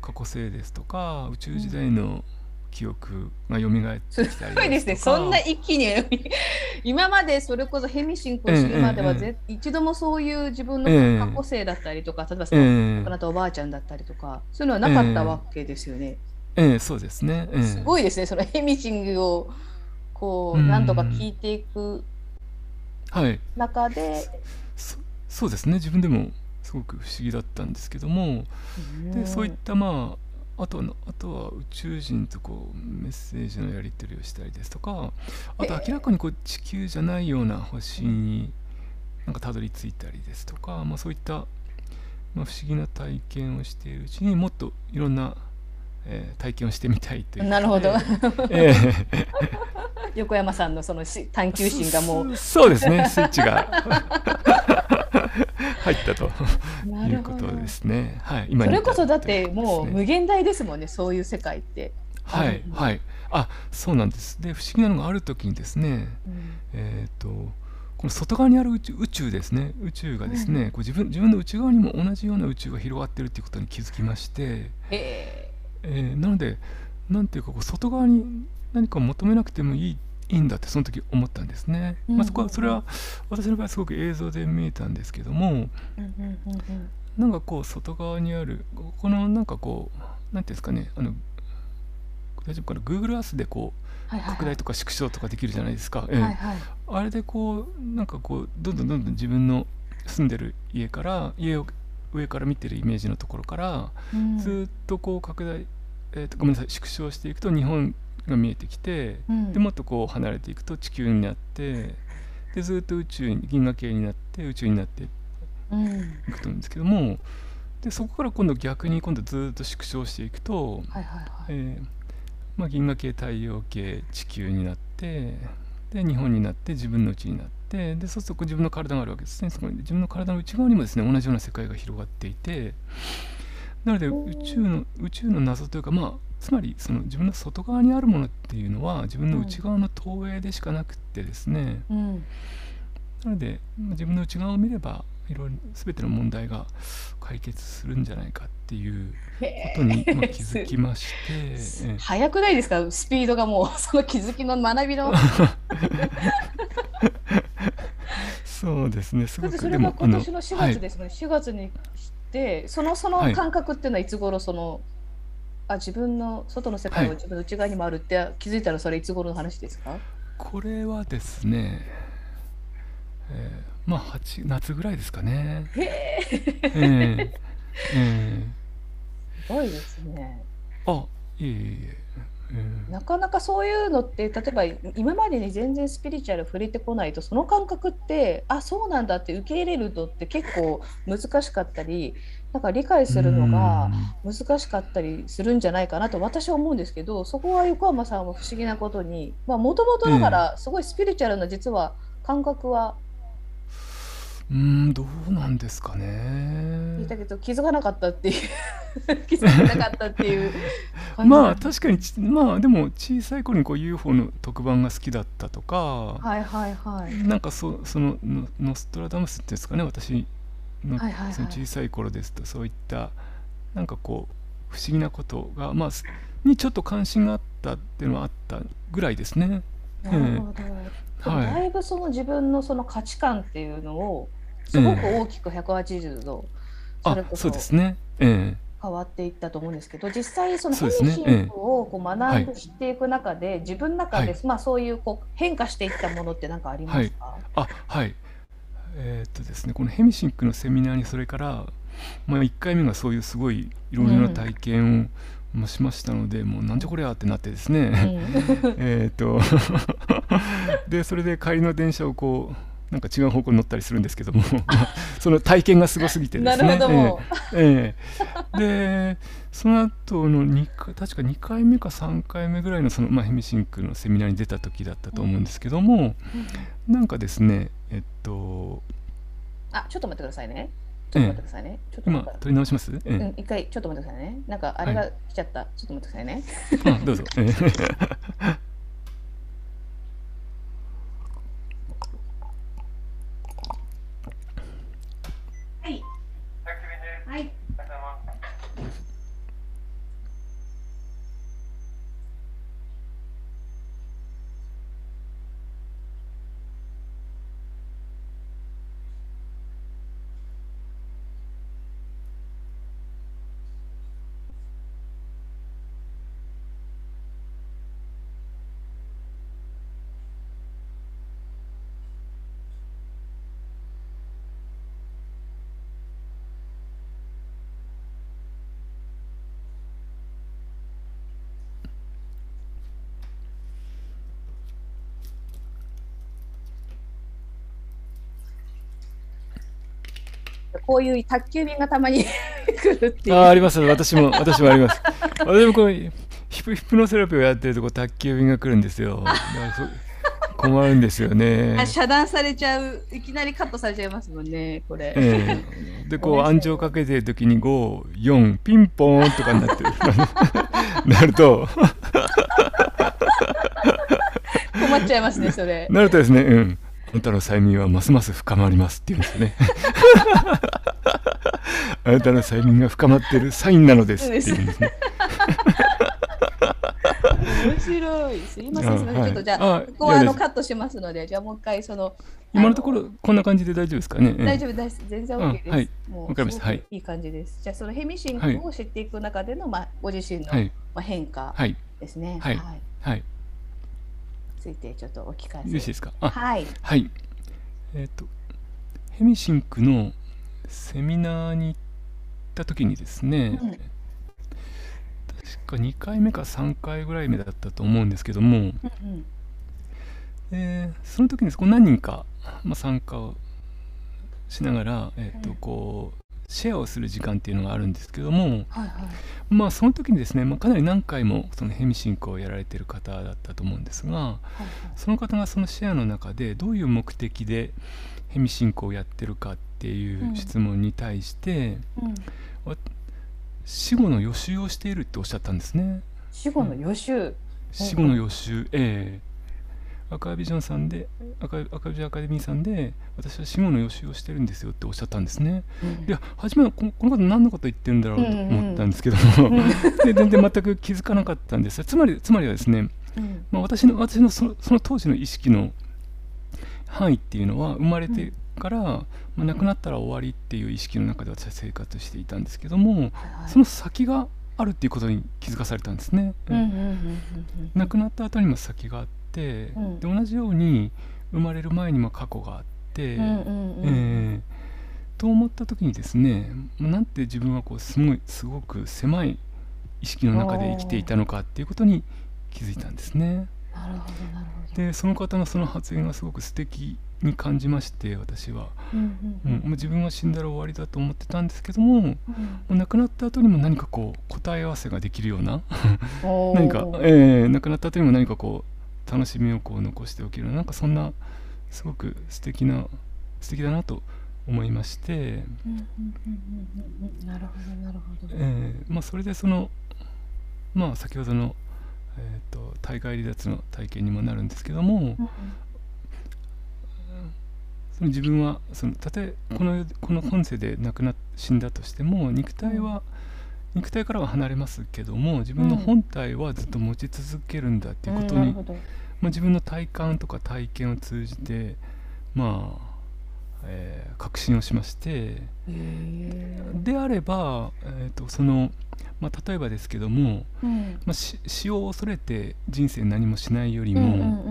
過去性ですとか宇宙時代の記憶が蘇ってきたりすごいですね。そんな一気に。今までそれこそヘミシンクを知るまでは、ええ、一度もそういう自分の過去性だったりとか、例えばその亡くなったおばあちゃんだったりとかそういうのはなかったわけですよね。ええ。そうですね、すごいですね。そのヘミシングをこう何とか聞いていく中で、はい、そそうですね。自分でもすごく不思議だったんですけどもでそういったまああとあとは宇宙人とこうメッセージのやり取りをしたりですとかあと明らかにこう地球じゃないような星になんかたどり着いたりですとか、まあ、そういった、まあ、不思議な体験をしているうちにもっといろんな、えー、体験をしてみたいというなるほど、えー、横山さんのその探求心がもう。そうですねスイッチが入ったと いうことですね。はい、今それこそだってもう無限大ですもんね、そういう世界って。はいはい。あ、そうなんです。で不思議なのがある時にですね、うん、えっ、とこの外側にある宇宙宇宙ですね宇宙がですね、うん、こう自分自分の内側にも同じような宇宙が広がってるっていうことに気づきまして、えー、なのでなんていうかこう外側に何か求めなくてもいいいいんだってその時思ったんですね。うん、まあ、そこはそれは私の場合すごく映像で見えたんですけども、なんかこう外側にあるこのなんかこう何ていうんですかねあの大丈夫かな Google Earth でこう、拡大とか縮小とかできるじゃないですか、ええ。あれでこうなんかこうどんどんどんどん自分の住んでる家から家を上から見てるイメージのところから、うん、ずっとこう拡大、えーとごめんなさい縮小していくと日本が見えてきて、うん、でもっとこう離れていくと地球になってでずっと宇宙に銀河系になって宇宙になっていくと思うんですけども、でそこから今度逆に今度ずっと縮小していくと、えまあ、銀河系太陽系地球になってで日本になって自分の内になってでそうすると自分の体があるわけですね。そこに自分の体の内側にもですね同じような世界が広がっていてなので宇宙の宇宙の謎というかまあつまりその自分の外側にあるものっていうのは自分の内側の投影でしかなくってですね、うん、なので自分の内側を見ればいろいろ全ての問題が解決するんじゃないかっていうことに、まあ、気づきまして。早くないですか？スピードがもう その気づきの学びの。そうですね。すごくそれが今年の4月ですね、はい、4月にしてそのその感覚っていうのはいつ頃そのあ自分の外の世界は自分の内側にもあるって気づいたらそれいつ頃の話ですか？これはですね、えー、まあ8夏ぐらいですかね。へえー、えー、すごいですね。あいえいえ。なかなかそういうのって例えば今までに全然スピリチュアル触れてこないとその感覚ってあそうなんだって受け入れるのって結構難しかったりなんか理解するのが難しかったりするんじゃないかなと私は思うんですけどそこは横浜さんは不思議なことにもともとだからすごいスピリチュアルな実は感覚はうんどうなんですかね。聞いたけど気づかなかったっていう。気づかなかったっていうまあ確かにまあでも小さい頃にこう UFO の特番が好きだったとかはいはいはい。なんかそそのノストラダムスっていうんですかね私の,、はいはいはい、その小さい頃ですとそういったなんかこう不思議なことがまあにちょっと関心があったっていうのはあったぐらいですね。なるほど、はい、だいぶその自分のその価値観っていうのをすごく大きく180度、それこそそうですね、え変わっていったと思うんですけど実際そのヘミシンクをこう学んで知っていく中で、自分の中で、まあ、そういうこう変化していったものって何かありますか、あはいえー、っとですねこのヘミシンクのセミナーにそれから、まあ、1回目がそういうすごいいろいろな体験を、もしましたのでもうなんじゃこりゃってなってですね、えっと。でそれで帰りの電車をこうなんか違う方向に乗ったりするんですけども その体験がすごすぎてですね。ええでその後の2回確か2回目か3回目ぐらいのその、まあ、ヘミシンクのセミナーに出た時だったと思うんですけども、なんかですねえっとあ、ちょっと待ってくださいね。ちょっと待ってくださいね。ちょっと今取り直します、えうん、一回ちょっと待ってくださいね。なんかあれが来ちゃった。ちょっと待ってくださいね。どうぞ、こういう宅急便がたまに 来るっていう。ああります私も私もあります。私もこうヒプヒプノセラピーをやってるとこ宅急便が来るんですよ。困るんですよね。あ遮断されちゃう、いきなりカットされちゃいますもんね、これ。ええ。でこう暗示をかけてる時に54ピンポーンとかになってる。なると。困っちゃいますね、それ。なるとですねうんあなたの催眠はますます深まりますって言うんですよね。あなたの催眠が深まってるサインなのですって言うんですね。面白い。すいません、すいません。はい。ちょっとじゃあ、あここはいあのカットしますので、じゃあもう一回その、今のところこんな感じで大丈夫ですかね、ええ。大丈夫です。全然 OK です。あはい。もうはい。いい感じです。じゃあそのヘミシンを知っていく中での、まあご自身の、はい。まあ変化はい。ですね。はい。はいついてちょっとお聞かせ。よろしいですか？あはい。はい。えっ、とヘミシンクのセミナーに行った時にですね、うん。確か2回目か3回ぐらい目だったと思うんですけども、うんうん。えーその時にこう何人か、まあ、参加をしながら、えーとうん。こうシェアをする時間っていうのがあるんですけども、はいはい。まあその時にですね、まあ、かなり何回もそのヘミシンクをやられてる方だったと思うんですがはいはいその方がそのシェアの中でどういう目的でヘミシンクをやってるかっていう質問に対して、うん。死後の予習をしているっておっしゃったんですね。死後の予習。死後の予習、ええアカイビジョンさんでアカイアビジョンアカデミーさんで私は死後の予習をしてるんですよっておっしゃったんですね。うん。いや初めはこのこの方何のこと言ってるんだろうとうんうん思ったんですけど。も、で全然全く気づかなかったんです。つまりつまりはですね、うん。まあ、私の私のそのその当時の意識の範囲っていうのは生まれてから、まあ、亡くなったら終わりっていう意識の中で私は生活していたんですけども、はいはい。その先があるっていうことに気づかされたんですね。うん。うんうんうんうん亡くなった後にも先があって、うん。で同じように生まれる前にも過去があって、と思った時にですねなんて自分はこうすごいすごく狭い意識の中で生きていたのかっていうことに気づいたんですね。でその方のその発言がすごく素敵に感じまして私は、うんううん。んもう自分は死んだら終わりだと思ってたんですけどももうん。う亡くなった後にも何かこう答え合わせができるような 何か、えー亡くなった後にも何かこう楽しみをこう残しておける。なんかそんなすごく素敵な素敵だなと思いまして、なるほどなるほど。えーまあ、それでそのまあ先ほどの、えー、と体外離脱の体験にもなるんですけども、その自分はそのたとえこのこの今世で亡くなっ死んだとしても肉体は、肉体からは離れますけども自分の本体はずっと持ち続けるんだっていうことに、まあ、自分の体感とか体験を通じてまあ、えー確信をしましてであれば、えー、とその、まあ、例えばですけども、うん。まあ、死死を恐れて人生何もしないよりも、ま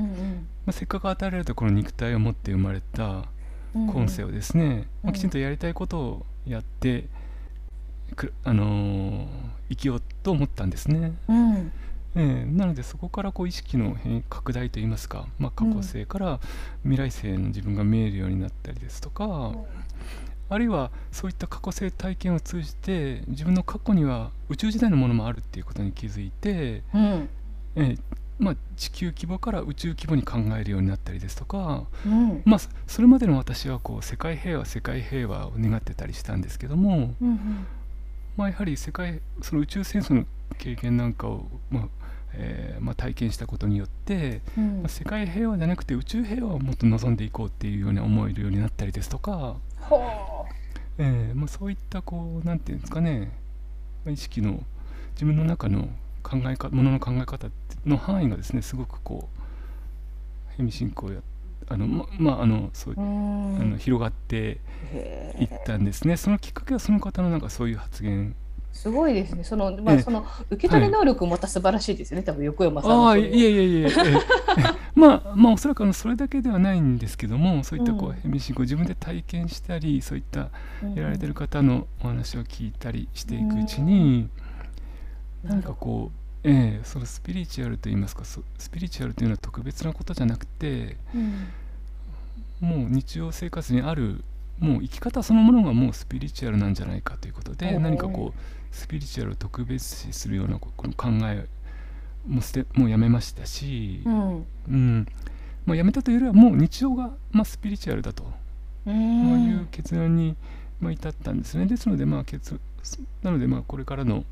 あ、せっかく与えられたこの肉体を持って生まれた今世をですね、まあ、うん。きちんとやりたいことをやってく、あのー生きようと思ったんですね。うんええ、なのでそこからこう意識の変拡大といいますか、まあ、過去性から未来性の自分が見えるようになったりですとか、あるいはそういった過去性体験を通じて自分の過去には宇宙時代のものもあるっていうことに気づいて、うん。ええまあ、地球規模から宇宙規模に考えるようになったりですとか、うん。まあ、そそれまでの私はこう世界平和世界平和を願ってたりしたんですけども、うん。まあ、やはり世界その宇宙戦争の経験なんかを、まあえーまあ、体験したことによって、うん。まあ世界平和じゃなくて宇宙平和をもっと望んでいこうっていうように思えるようになったりですとか、ほえーまあ、そういったこうなんていうんですかね、まあ意識の自分の中の考え方ものの考え方の範囲がですねすごくこうヘミ信仰やあのままああのそうあの広がってへいったんですね。そのきっかけはその方のなんかそういう発言すごいですね。その、まあ、ええ。その受け取り能力もまた素晴らしいですよね。多分横山さんのああいえいえいえ。ええ。まあまあおそらくあのそれだけではないんですけどもそういったこううん。ヘミ信仰を自分で体験したりそういったうん。やられてる方のお話を聞いたりしていくうちに何かこうええそのスピリチュアルといいますかそスピリチュアルというのは特別なことじゃなくてうん。もう日常生活にあるもう生き方そのものがもうスピリチュアルなんじゃないかということで何かこうスピリチュアルを特別視するようなここの考えもう捨てもうやめましたし、うん。うん。まあ、やめたというよりはもう日常が、まあ、スピリチュアルだと、いうん結論に、まあ、至ったんですね。ですのでまあ結なのでまあこれからの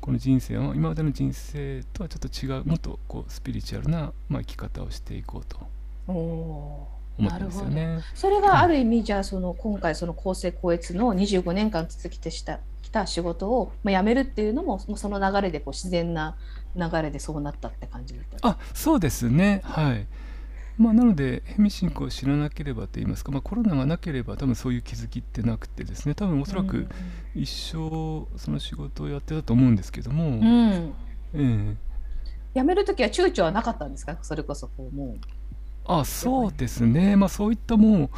この人生は今までの人生とはちょっと違うもっとこうスピリチュアルな、まあ、生き方をしていこうと思ったんですよね。それがある意味じゃあその今回その公正高越の25年間続きてしたきた仕事をまあ辞めるっていうのもその流れでこう自然な流れでそうなったって感じだった。あそうですね。はい。まあなのでヘミ信仰を知らなければと言いますか、まあ、コロナがなければ多分そういう気づきってなくてですね。多分おそらく一生その仕事をやってたと思うんですけども、うん、うんええ。辞める時は躊躇はなかったんですか？それこそこうもあそうですね。まあそういったもう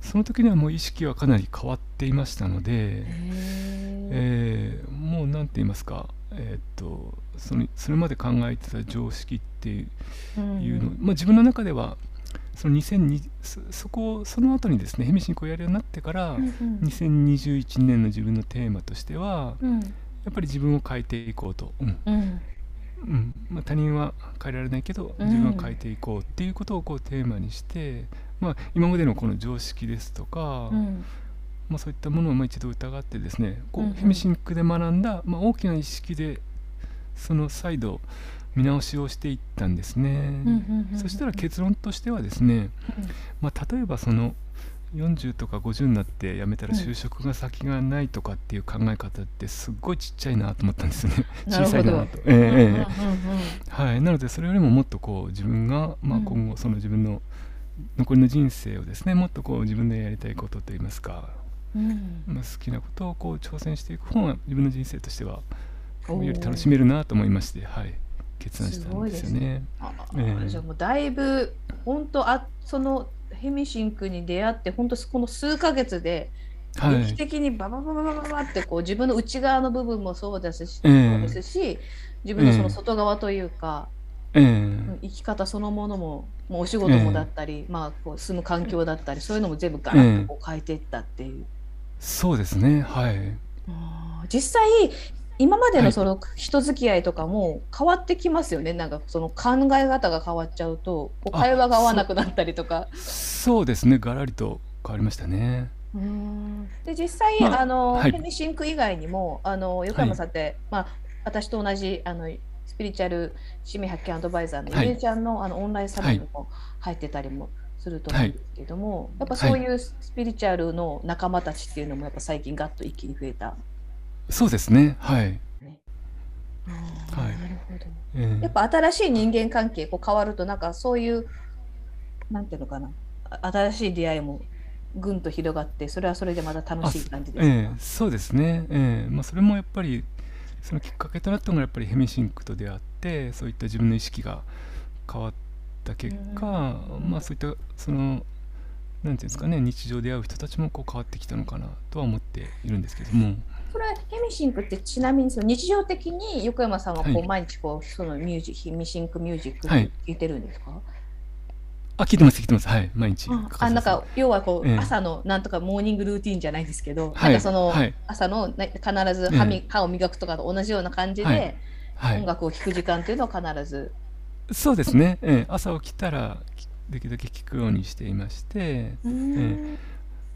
その時にはもう意識はかなり変わっていましたので、えーもう何て言いますかえーっとそのそれまで考えてた常識っていうーいうの、まあ、自分の中ではその2002そそこその後にですねヘミ信仰をやるようになってから、うんうん。2021年の自分のテーマとしてはうん。やっぱり自分を変えていこうと、う。んうんうん。まあ、他人は変えられないけどうん。自分は変えていこうっていうことをこうテーマにして、まあ、今までのこの常識ですとか、うん。まあ、そういったものをまあ一度疑ってですねこうヘミシンクで学んだ、まあ、大きな意識でその再度見直しをしていったんですね。そしたら結論としてはですね、まあ、例えばその40とか50になって辞めたらうん就職が先がないとかっていう考え方ってすっごいちっちゃいなと思ったんですね。小さいなと。はい、なのでそれよりももっとこう自分が、まあ、うん。今後その自分の残りの人生をですねもっとこう自分でやりたいことといいますか、うん。まあ、好きなことをこう挑戦していく方が自分の人生としてはより楽しめるなと思いまして、はい、決断したんですよね。じゃあもうだいぶ本当あそのヘミシンクに出会って本当この数ヶ月ではい、劇的にバババババババってこう自分の内側の部分もそうですし,、ですし自分のその外側というか、生き方そのものももうお仕事もだったり、まあ、こう住む環境だったりそういうのも全部ガラッとこう変えていったっていう。そうですね。はい。実際今まではい。のその人付き合いとかも変わってきますよね、なんかその考え方が変わっちゃうとこうあ会話が合わなくなったりとか。そうですね。ガラリと変わりましたね。うん。で実際、まああのはい。ヘミシンク以外にもあの横山さんって、まあ、私と同じあのスピリチュアル使命発見アドバイザーのはい。ゆめちゃんのあのオンラインサロンにも入ってたりもすると思うんですけども、やっぱそういうスピリチュアルの仲間たちっていうのもやっぱ最近ガッと一気に増えた。そうですね。はい、はい。なるほど。ええ。やっぱ新しい人間関係こう変わるとなんかそういうなんていうのかな。あ新しい出会いもぐんと広がってそれはそれでまた楽しい感じですか、ええそうですね、ええ。まあ、それもやっぱりそのきっかけとなったのがやっぱりヘミシンクと出会ってそういった自分の意識が変わった結果、うん。まあ、そういったそのなんていうんですかね日常で会う人たちもこう変わってきたのかなとは思っているんですけども、それヘミシンクってちなみにその日常的に横山さんはこう、はい毎日こうそのミュージヘミシンクミュージックはい聞いてるんですか？あ、聞いてます、聞いてます。はい、毎日。あなんか要はこう、ええ朝のなんとかモーニングルーティンじゃないですけど、はいなんかその、はい朝のね必ず歯み、歯を磨くとかと同じような感じで、はいはい。音楽を聴く時間っていうのを必ず。そうですね。ええ、朝起きたらきできるだけ聞くようにしていまして、うん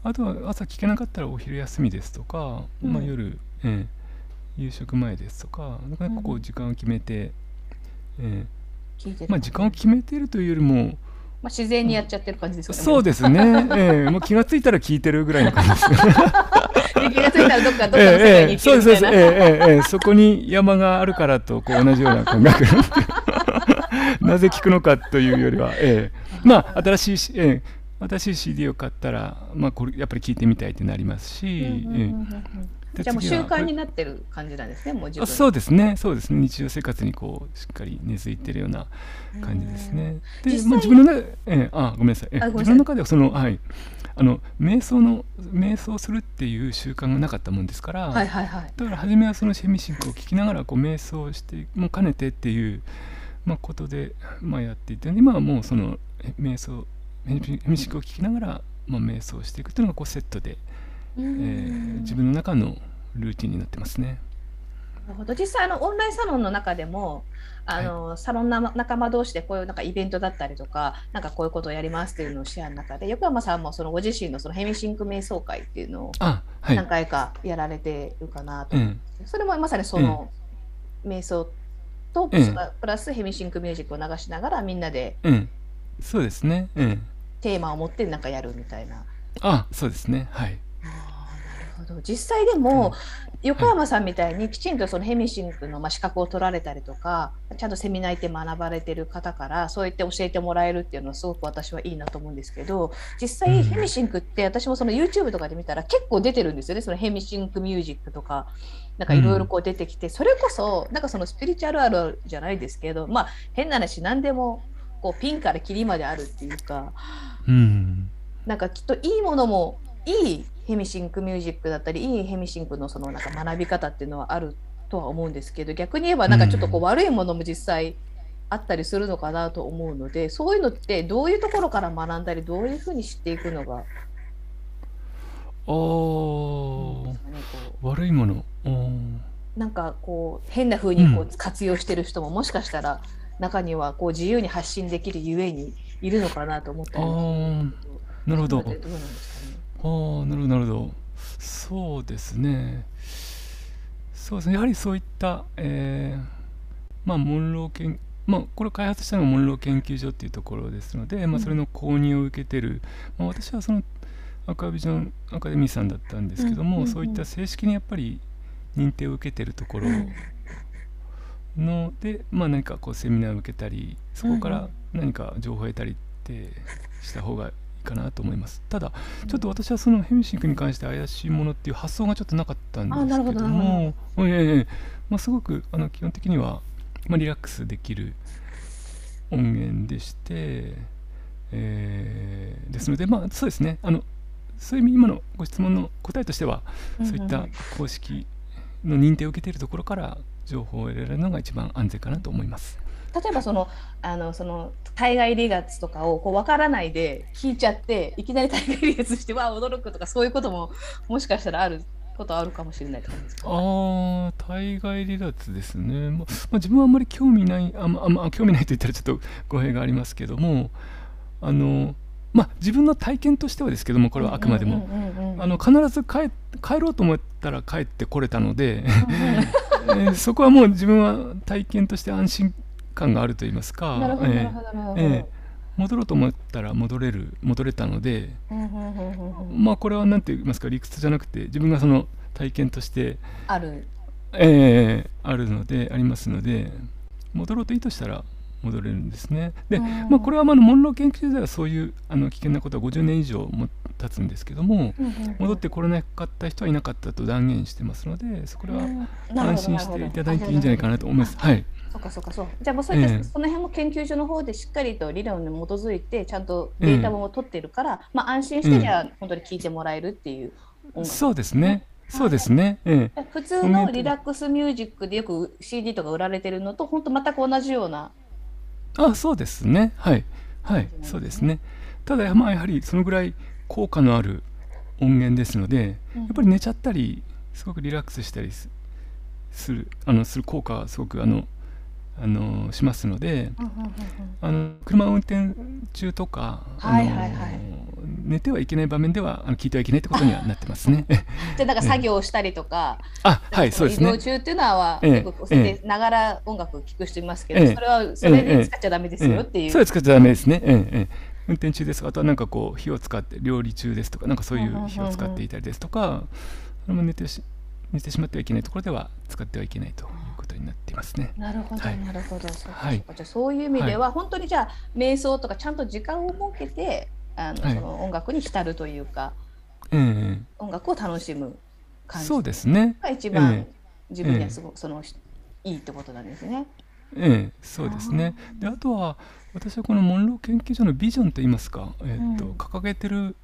あとは朝聞けなかったらお昼休みですとか、うんまあ夜、ええ、夕食前ですとか、なかなかこうんう時間を決めて、え聞いてるえ、まあ時間を決めているというよりも、まあ、自然にやっちゃってる感じですかね。そうですね。ええ、もう気がついたら聞いてるぐらいの感じです。で気がついたらどっかどっかの世界にええ、行。ええ、ええ、ええ、そこに山があるからと、こう同じような感覚。なぜ聞くのかというよりは、ええ、まあ、新しいし、ええ、新しい CD を買ったら、まあ、これやっぱり聞いてみたいってなりますし、じゃあもう習慣になってる感じなんですね、もう自分あそうですね、そうですね、日常生活にこうしっかり根付いてるような感じですね。で、まあ、自分の中で、ええ、あ、ごめんなさい、ええあごめんなさい。自分の中ではその、はい、あの瞑想の瞑想するっていう習慣がなかったもんですから、はいはいはい。だから初めはそのシェミシンクを聞きながらこう瞑想しても兼ねてっていう、まあ、ことで、まあ、やっていて今はもうそのえ瞑想ヘミシェミシンクを聞きながら、まあ、瞑想していくというのがこうセットで、えー自分の中のルーティンになってますね。なるほど。実際あのオンラインサロンの中でもあの、サロンな仲間同士でこういうなんかイベントだったりとかなんかこういうことをやりますっていうのをシェアの中で横山さんもそのご自身のそのヘミシンク瞑想会っていうのを何回かやられてるかなと、えそれもまさにその瞑想とええプラスヘミシンクミュージックを流しながらみんなでええそうですね、ええテーマを持ってなんかやるみたいな。あそうですね。はい。あーなるほど。実際でも、横山さんみたいにきちんとそのヘミシンクのまあ資格を取られたりとかちゃんとセミナー行って学ばれてる方からそう言って教えてもらえるっていうのはすごく私はいいなと思うんですけど実うん。際ヘミシンクって私もその YouTube とかで見たら結構出てるんですよね。そのヘミシンクミュージックとか。なんかいろいろこう出てきて、それこそなんかそのスピリチュアルあるじゃないですけどまあ変な話何でもこうピンからキリまであるっていうかうん。なんかきっといいものもいいヘミシンクミュージックだったりいいヘミシンクのそのなんか学び方っていうのはあるとは思うんですけど逆に言えばなんかちょっとこう悪いものも実際あったりするのかなと思うのでそういうのってどういうところから学んだりどういうふうに知っていくのがおねこ悪いもの。なんかこう変な風にこうう活用してる人ももしかしたら中にはこう自由に発信できるゆえにいるのかなと思ったりなるほど。どうなんですかね。ああなるほどなるほど。そうですね。そうですね。やはりそういった、えーまあモンロー研まあこれを開発したのがモンロー研究所っていうところですので、まあ、それの購入を受けてる、まあ、私はそのアクアビジョンアカデミーさんだったんですけども、そういった正式にやっぱり認定を受けてるところので、まあ、何かこうセミナーを受けたりそこから何か情報を得たりってした方がいいかなと思います。ただちょっと私はそのヘミシンクに関して怪しいものっていう発想がちょっとなかったんですけどもええええまあ、すごくあの基本的には、まあ、リラックスできる音源でして、えーですのでまあそうですね。あのそういう意味今のご質問の答えとしてはそういった公式の認定を受けているところから情報を得られるのが一番安全かなと思います。例えばそのあのその対外離脱とかをこう分からないで聞いちゃっていきなり対外離脱してわあ驚くとかそういうことももしかしたらあることあるかもしれないって感じですか？ああ、対外離脱ですね。ままあ、自分はあんまり興味ない、あんまあんま興味ないと言ったらちょっと語弊がありますけども、あの、まあ、自分の体験としてはですけども、これはあくまでも、あの必ず帰帰ろうと思ったら帰ってこれたので、えーそこはもう自分は体験として安心感があると言いますか、え戻ろうと思ったら戻れる戻れたので、まあこれは何て言いますか理屈じゃなくて自分がその体験としてある。ええあるのでありますので戻ろうといいとしたら戻れるんですね。で、うん。まあ、これはまあモンロー研究所ではそういうあの危険なことは50年以上も経つんですけども戻ってこれなかった人はいなかったと断言してますのでそこは安心していただいていいんじゃないかなと思います。はい、そうかそうかそうじゃあもうそういった、ええその辺も研究所の方でしっかりと理論に基づいてちゃんとデータも取ってるから、まあ安心してうんじゃあ本当に聞いてもらえるっていう音楽そうですね。そうですね。ええ。普通のリラックスミュージックでよく CD とか売られてるのと本当全く同じような。あ、そうですね。はい。はい、そうですね。ただまあやはりそのぐらい効果のある音源ですので、やっぱり寝ちゃったりすごくリラックスしたりするあのする効果はすごくあのあのしますので、あの車を運転中とか、はいはいはい、寝てはいけない場面ではあの聞いてはいけないってことにはなってますね。じゃなんか作業したりとか、あはいそうですね。移動中っていうのは、ええ、ながら音楽聴く人いますけど、え、それはそれで使っちゃダメですよっていう。それ使っちゃダメですね。ええ運転中です。あとはなんかこう火を使って料理中ですとかなんかそういう火を使っていたりですとか、それも寝てし寝てしまってはいけないところでは使ってはいけないということになっていますね。なるほど、はい、なるほど。そうはい、じゃそういう意味では、はい、本当にじゃあ瞑想とかちゃんと時間を設けてあの、はい、その音楽に浸るというか、えー、音楽を楽しむ感じ。そうですね。が一番、自分にはすごく、そのいいってことなんですね。ええ、そうですね。であとは私はこのモンロー研究所のビジョンといいますか、えーと、うん、掲げてる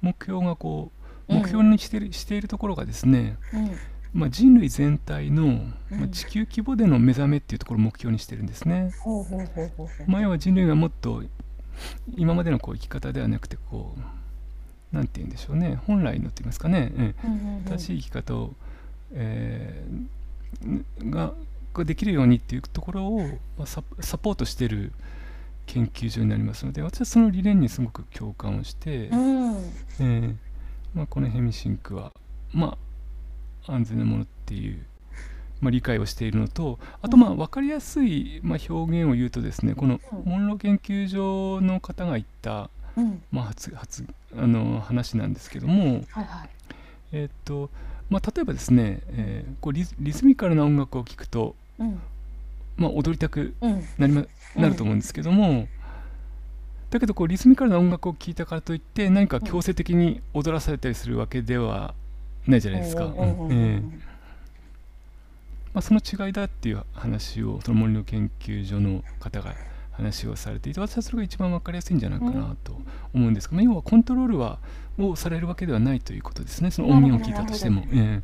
目標がこう目標にしてる、うん、しているところがですね、うん。まあ、人類全体の、まあ、地球規模での目覚めっていうところを目標にしてるんですね。前は人類がもっと今までのこう生き方ではなくてこうなんて言うんでしょうね本来のって言いますかね、正しい生き方を、えー、がができるようにっていうところを、まあ、サポートしてる研究所になりますので私はその理念にすごく共感をして、うん、えー、まあ、このヘミシンクはまあ安全なものっていう、まあ、理解をしているのとあとまあ分かりやすい、まあ、表現を言うとですねこのモンロー研究所の方が言った、まあ、初初あの話なんですけども、はいはい、えっ、とまあ、例えばですね、えー、こうリリズミカルな音楽を聴くと、うん、まあ、踊りたくなりま、うん、なると思うんですけども、だけどこうリズミカルな音楽を聴いたからといって何か強制的に踊らされたりするわけではないじゃないですか。まあ、その違いだっていう話をその森の研究所の方が話をされていて私はそれが一番分かりやすいんじゃないかなと思うんですが、まあ、要はコントロールはをされるわけではないということですね。その音源を聞いたとしても。えー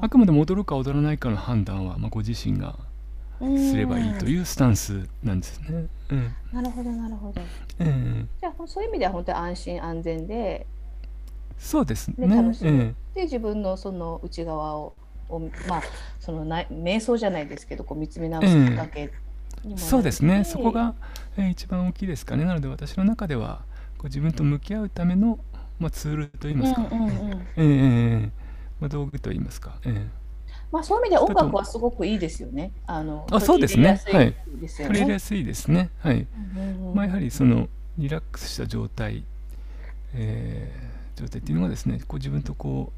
あくまでも踊るか踊らないかの判断は、まあ、ご自身がすればいいというスタンスなんですね。うん、なるほどなるほど。えー、じゃあそういう意味では本当に安心安全で。そうですね。楽しむ、で自分のその内側ををまあそのな瞑想じゃないですけどこう見つめ直すきっかけにもそうですね。そこが、えー、一番大きいですかね。なので私の中ではこう自分と向き合うためのまあツールといいますか、うんうんうん、えー、まあ道具といいますか。えーまあ、そういう意味で音楽はすごくいいですよね。あのあそうですね。はい。取り入れやすいですね。はい。まあ、やはりそのリラックスした状態、えー、状態っていうのがですねこう自分とこ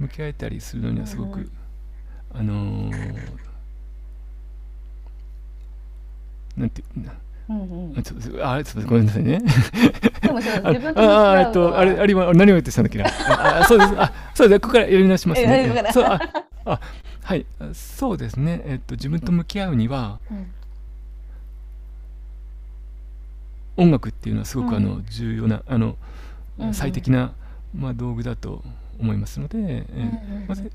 う向き合えたりするのにはすごく、うん、あのー、なんていううんうん、ちょっとあれちょっとごめんなさいね。でもそう自分とあえっとあれあれ今何を言ってたんだっけな。あそうです。あそうです。ここからやり直しますね。そうああはい。そうですね。えっと自分と向き合うには、うん、音楽っていうのはすごくあの重要なあの、最適なまあ、道具だと思いますので、えーまず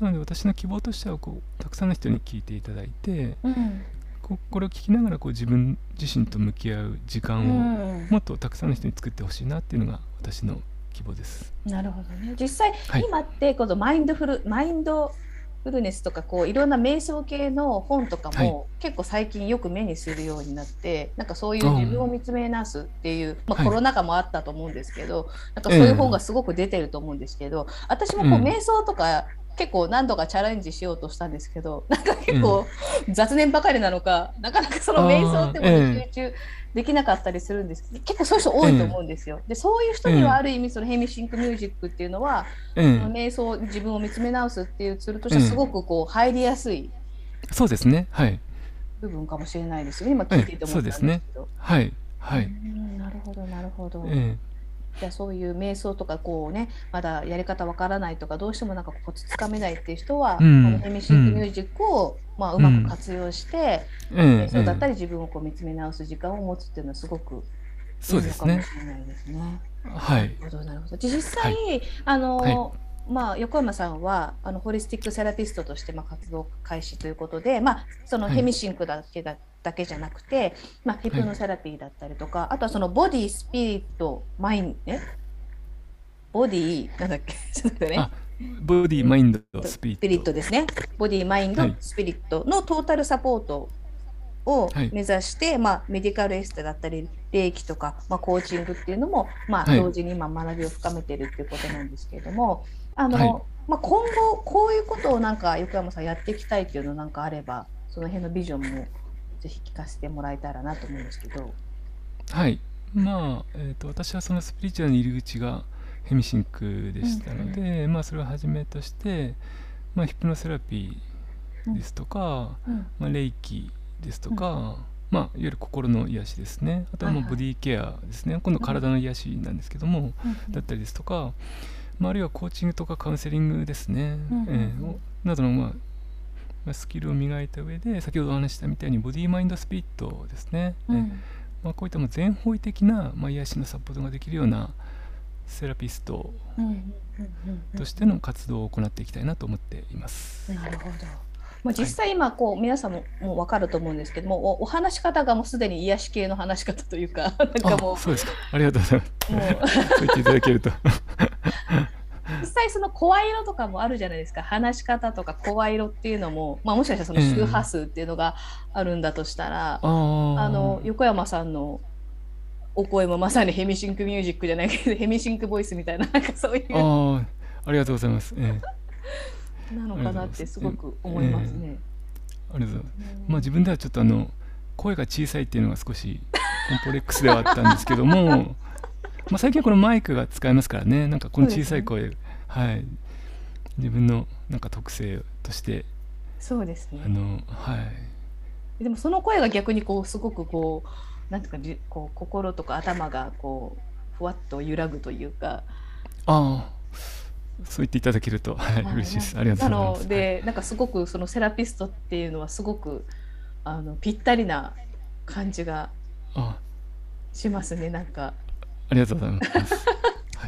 なので私の希望としてはこうたくさんの人に聞いていただいて、うん、ここれを聞きながらこう自分自身と向き合う時間をもっとたくさんの人に作ってほしいなっていうのが私の希望です。なるほどね。実際、はい、今ってこのマインドフルマインドフルネスとかこういろんな瞑想系の本とかも結構最近よく目にするようになって、はい、なんかそういう自分を見つめ直すっていう、まあ、コロナ禍もあったと思うんですけど、はい、なんかそういう本がすごく出てると思うんですけど、私もこう瞑想とか結構何度かチャレンジしようとしたんですけどなんか結構雑念ばかりなのか、なかなかその瞑想ってことに集中できなかったりするんですけど、結構そういう人多いと思うんですよ。でそういう人にはある意味そのヘミシンクミュージックっていうのは、瞑想自分を見つめ直すっていうツールとしてはすごくこう入りやすい、そうですね。はい。部分かもしれないですよ。ね今聞いていて思ったんですけど。そうですね。はい。はい。なるほどなるほど。ええじゃあそういう瞑想とかこうねまだやり方わからないとかどうしてもなんかコツつかめないっていう人は、うん、このヘミシンクミュージックを、うん、まあ、うまく活用して、うん、瞑想だったり自分をこう見つめ直す時間を持つっていうのはすごくいいのかもしれないですね。はい。なるほどなるほど。実際、はい、あの、はい。まあ、横山さんはあのホリスティックセラピストとしてまあ活動開始ということで、まあ、そのヘミシンクだけだ,、だけじゃなくて、まあ、ヒプノセラピーだったりとか、あとはそのボディスピリットマインえ？ボディなんだっけ？ちょっとね。あボディマインドスピリット。リットですね。ボディ、マインドはい、スピリットのトータルサポートをはい。目指して、まあ、メディカルエステだったり、霊気とか、まあ、コーチングっていうのも、まあ、はい。同時に今学びを深めてるっていうことなんですけれども、あの、はい。まあ、今後、こういうことをなんか、横山さんやっていきたいっていうのなんかあれば、その辺のビジョンもぜひ聞かせてもらえたらなと思うんですけど。はい。まあ、えー、と私はそのスピリチュアルの入り口がヘミシンクでしたので、まあ、それをはじめとして、まあ、ヒプノセラピーですとか、うん。まあ、霊気ですとか、まあ、いわゆる心の癒しですね。あとはもうはいはい。ボディケアですね、今度体の癒しなんですけども、だったりですとか、まあ、あるいはコーチングとかカウンセリングですね、うんうんうん。えーおなどの、まあまあ、スキルを磨いた上で先ほどお話ししたみたいにボディマインドスピリットですね、えーうんまあ、こういったもう全方位的な、まあ、癒しのサポートができるようなセラピストとしての活動を行っていきたいなと思っています。なるほど。まあ、実際今こう皆さんももう分かると思うんですけどもおお話し方がもうすでに癒し系の話し方というかなんかもあそうですかありがとうございます。そう言っていただけると。実際その声色とかもあるじゃないですか。話し方とか声色っていうのも、まあ、もしかしたらその周波数っていうのがあるんだとしたら、あー。あの横山さんのお声もまさにヘミシンクミュージックじゃないけどヘミシンクボイスみたいななんかそういう。あー。ありがとうございます。ええ。なのかなってすごく思いますね。ありがとうございます。まあ自分ではちょっとあの声が小さいっていうのが少しコンプレックスではあったんですけども、まあ最近はこのマイクが使えますからね、なんかこの小さい声、はい、自分のなんか特性としてそうですねあのはい。でもその声が逆にこうすごくこうなんていうかじこう心とか頭がこうふわっと揺らぐというか、ああ、そう言っていただけると、はい、はい嬉しいです。ありがとうございます。なのでなんかすごくそのセラピストっていうのはすごくあのぴったりな感じがあしますねなんか。ありがとうございます。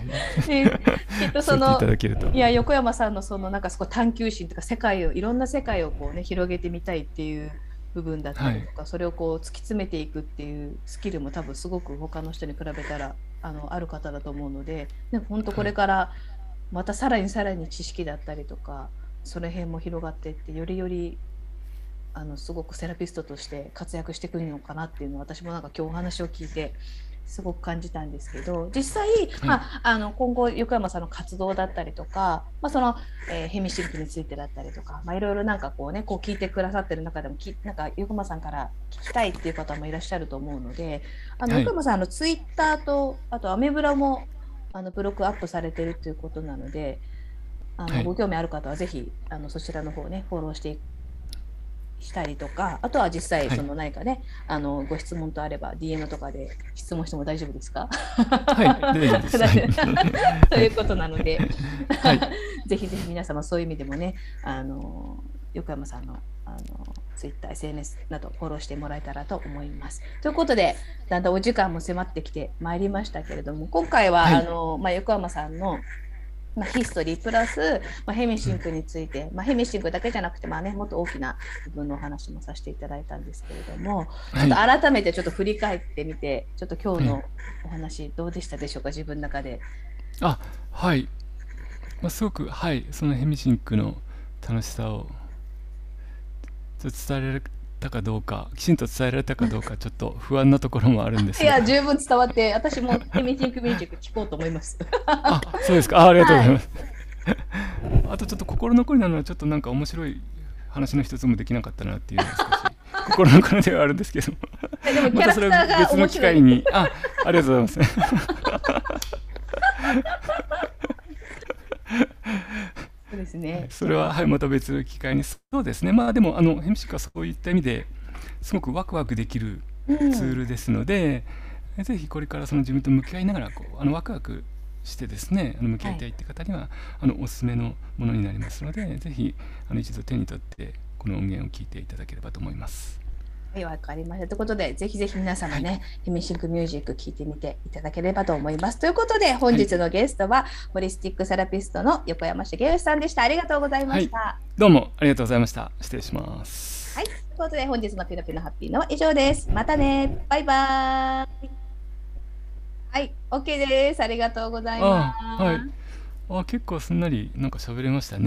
きっとそのただけると。いや横山さんのそのなんかすごい探求心とか世界をいろんな世界をこうね広げてみたいっていう部分だったりとか、それをこう突き詰めていくっていうスキルも多分すごく他の人に比べたらあのある方だと思うのででも本当これからまたさらにさらに知識だったりとかその辺も広がっていってよりよりあのすごくセラピストとして活躍してくるのかなっていうのを私もなんか今日お話を聞いてすごく感じたんですけど実際、まあ、あの今後横山さんの活動だったりとか、まあそのえーヘミシンクについてだったりとか、まあ、いろいろなんかこうねこう聞いてくださってる中でもきなんか横山さんから聞きたいっていう方もいらっしゃると思うのであの、はい。横山さんあのツイッターとあとアメブラもあのブログアップされてるっていうことなのであの、はい。ご興味ある方はぜひあのそちらの方ねフォローしてしたりとかあとは実際はい。その何かね、あのご質問とあれば DM とかで質問しても大丈夫ですか？はい、大丈夫です。ということなので、はい。ぜひぜひ皆様そういう意味でもね、あの横山さんのあの Twitter、SNS などフォローしてもらえたらと思います。ということで、だんだんお時間も迫ってきてまいりましたけれども、今回は、はい。あのまあ、横山さんのまあ、ヒストリープラス、まあ、ヘミシンクについて、まあ、ヘミシンクだけじゃなくて、まあね、もっと大きな部分のお話もさせていただいたんですけれども、ちょっとはい、改めてちょっと振り返ってみて、ちょっと今日のお話どうでしたでしょうか、自分の中で。あ、はい。まあ、すごく、はい、そのヘミシンクの楽しさを伝えられたかどうか、きちんと伝えられたかどうか、ちょっと不安なところもあるんですが。いや、十分伝わって、私もヘミシンクミュージック聞こうと思います。あ、そうですか。あ、ありがとうございます。あとちょっと心残りなのは、ちょっとなんか面白い話の一つもできなかったなっていう少し心残りではあるんですけど。でもキャラクターが別の機。会に。あ、ありがとうございます。そうですね。それは、はい、また別の機会に。そうですね。まあでも、あの、ヘミシンクはそういった意味ですごくワクワクできるうんツールですので、ぜひこれからその自分と向き合いながらこうあのワクワクしてですねあの向き合いたいって方には、あのおすすめのものになりますのでぜひあの一度手に取ってこの音源を聞いていただければと思います。はい、わかりました。ということで、ぜひぜひ皆様ね、ヘミシンクミュージック聞いてみていただければと思います。ということで、本日のゲストは、ホリスティックセラピストの横山茂義さんでした。ありがとうございました。どうもありがとうございました。失礼します。はい、ということで、本日のピノピノハッピーのは以上です。またね、バイバーイ。はい、OK です。ありがとうございます。あはいあ結構すんなりなんか喋れましたね。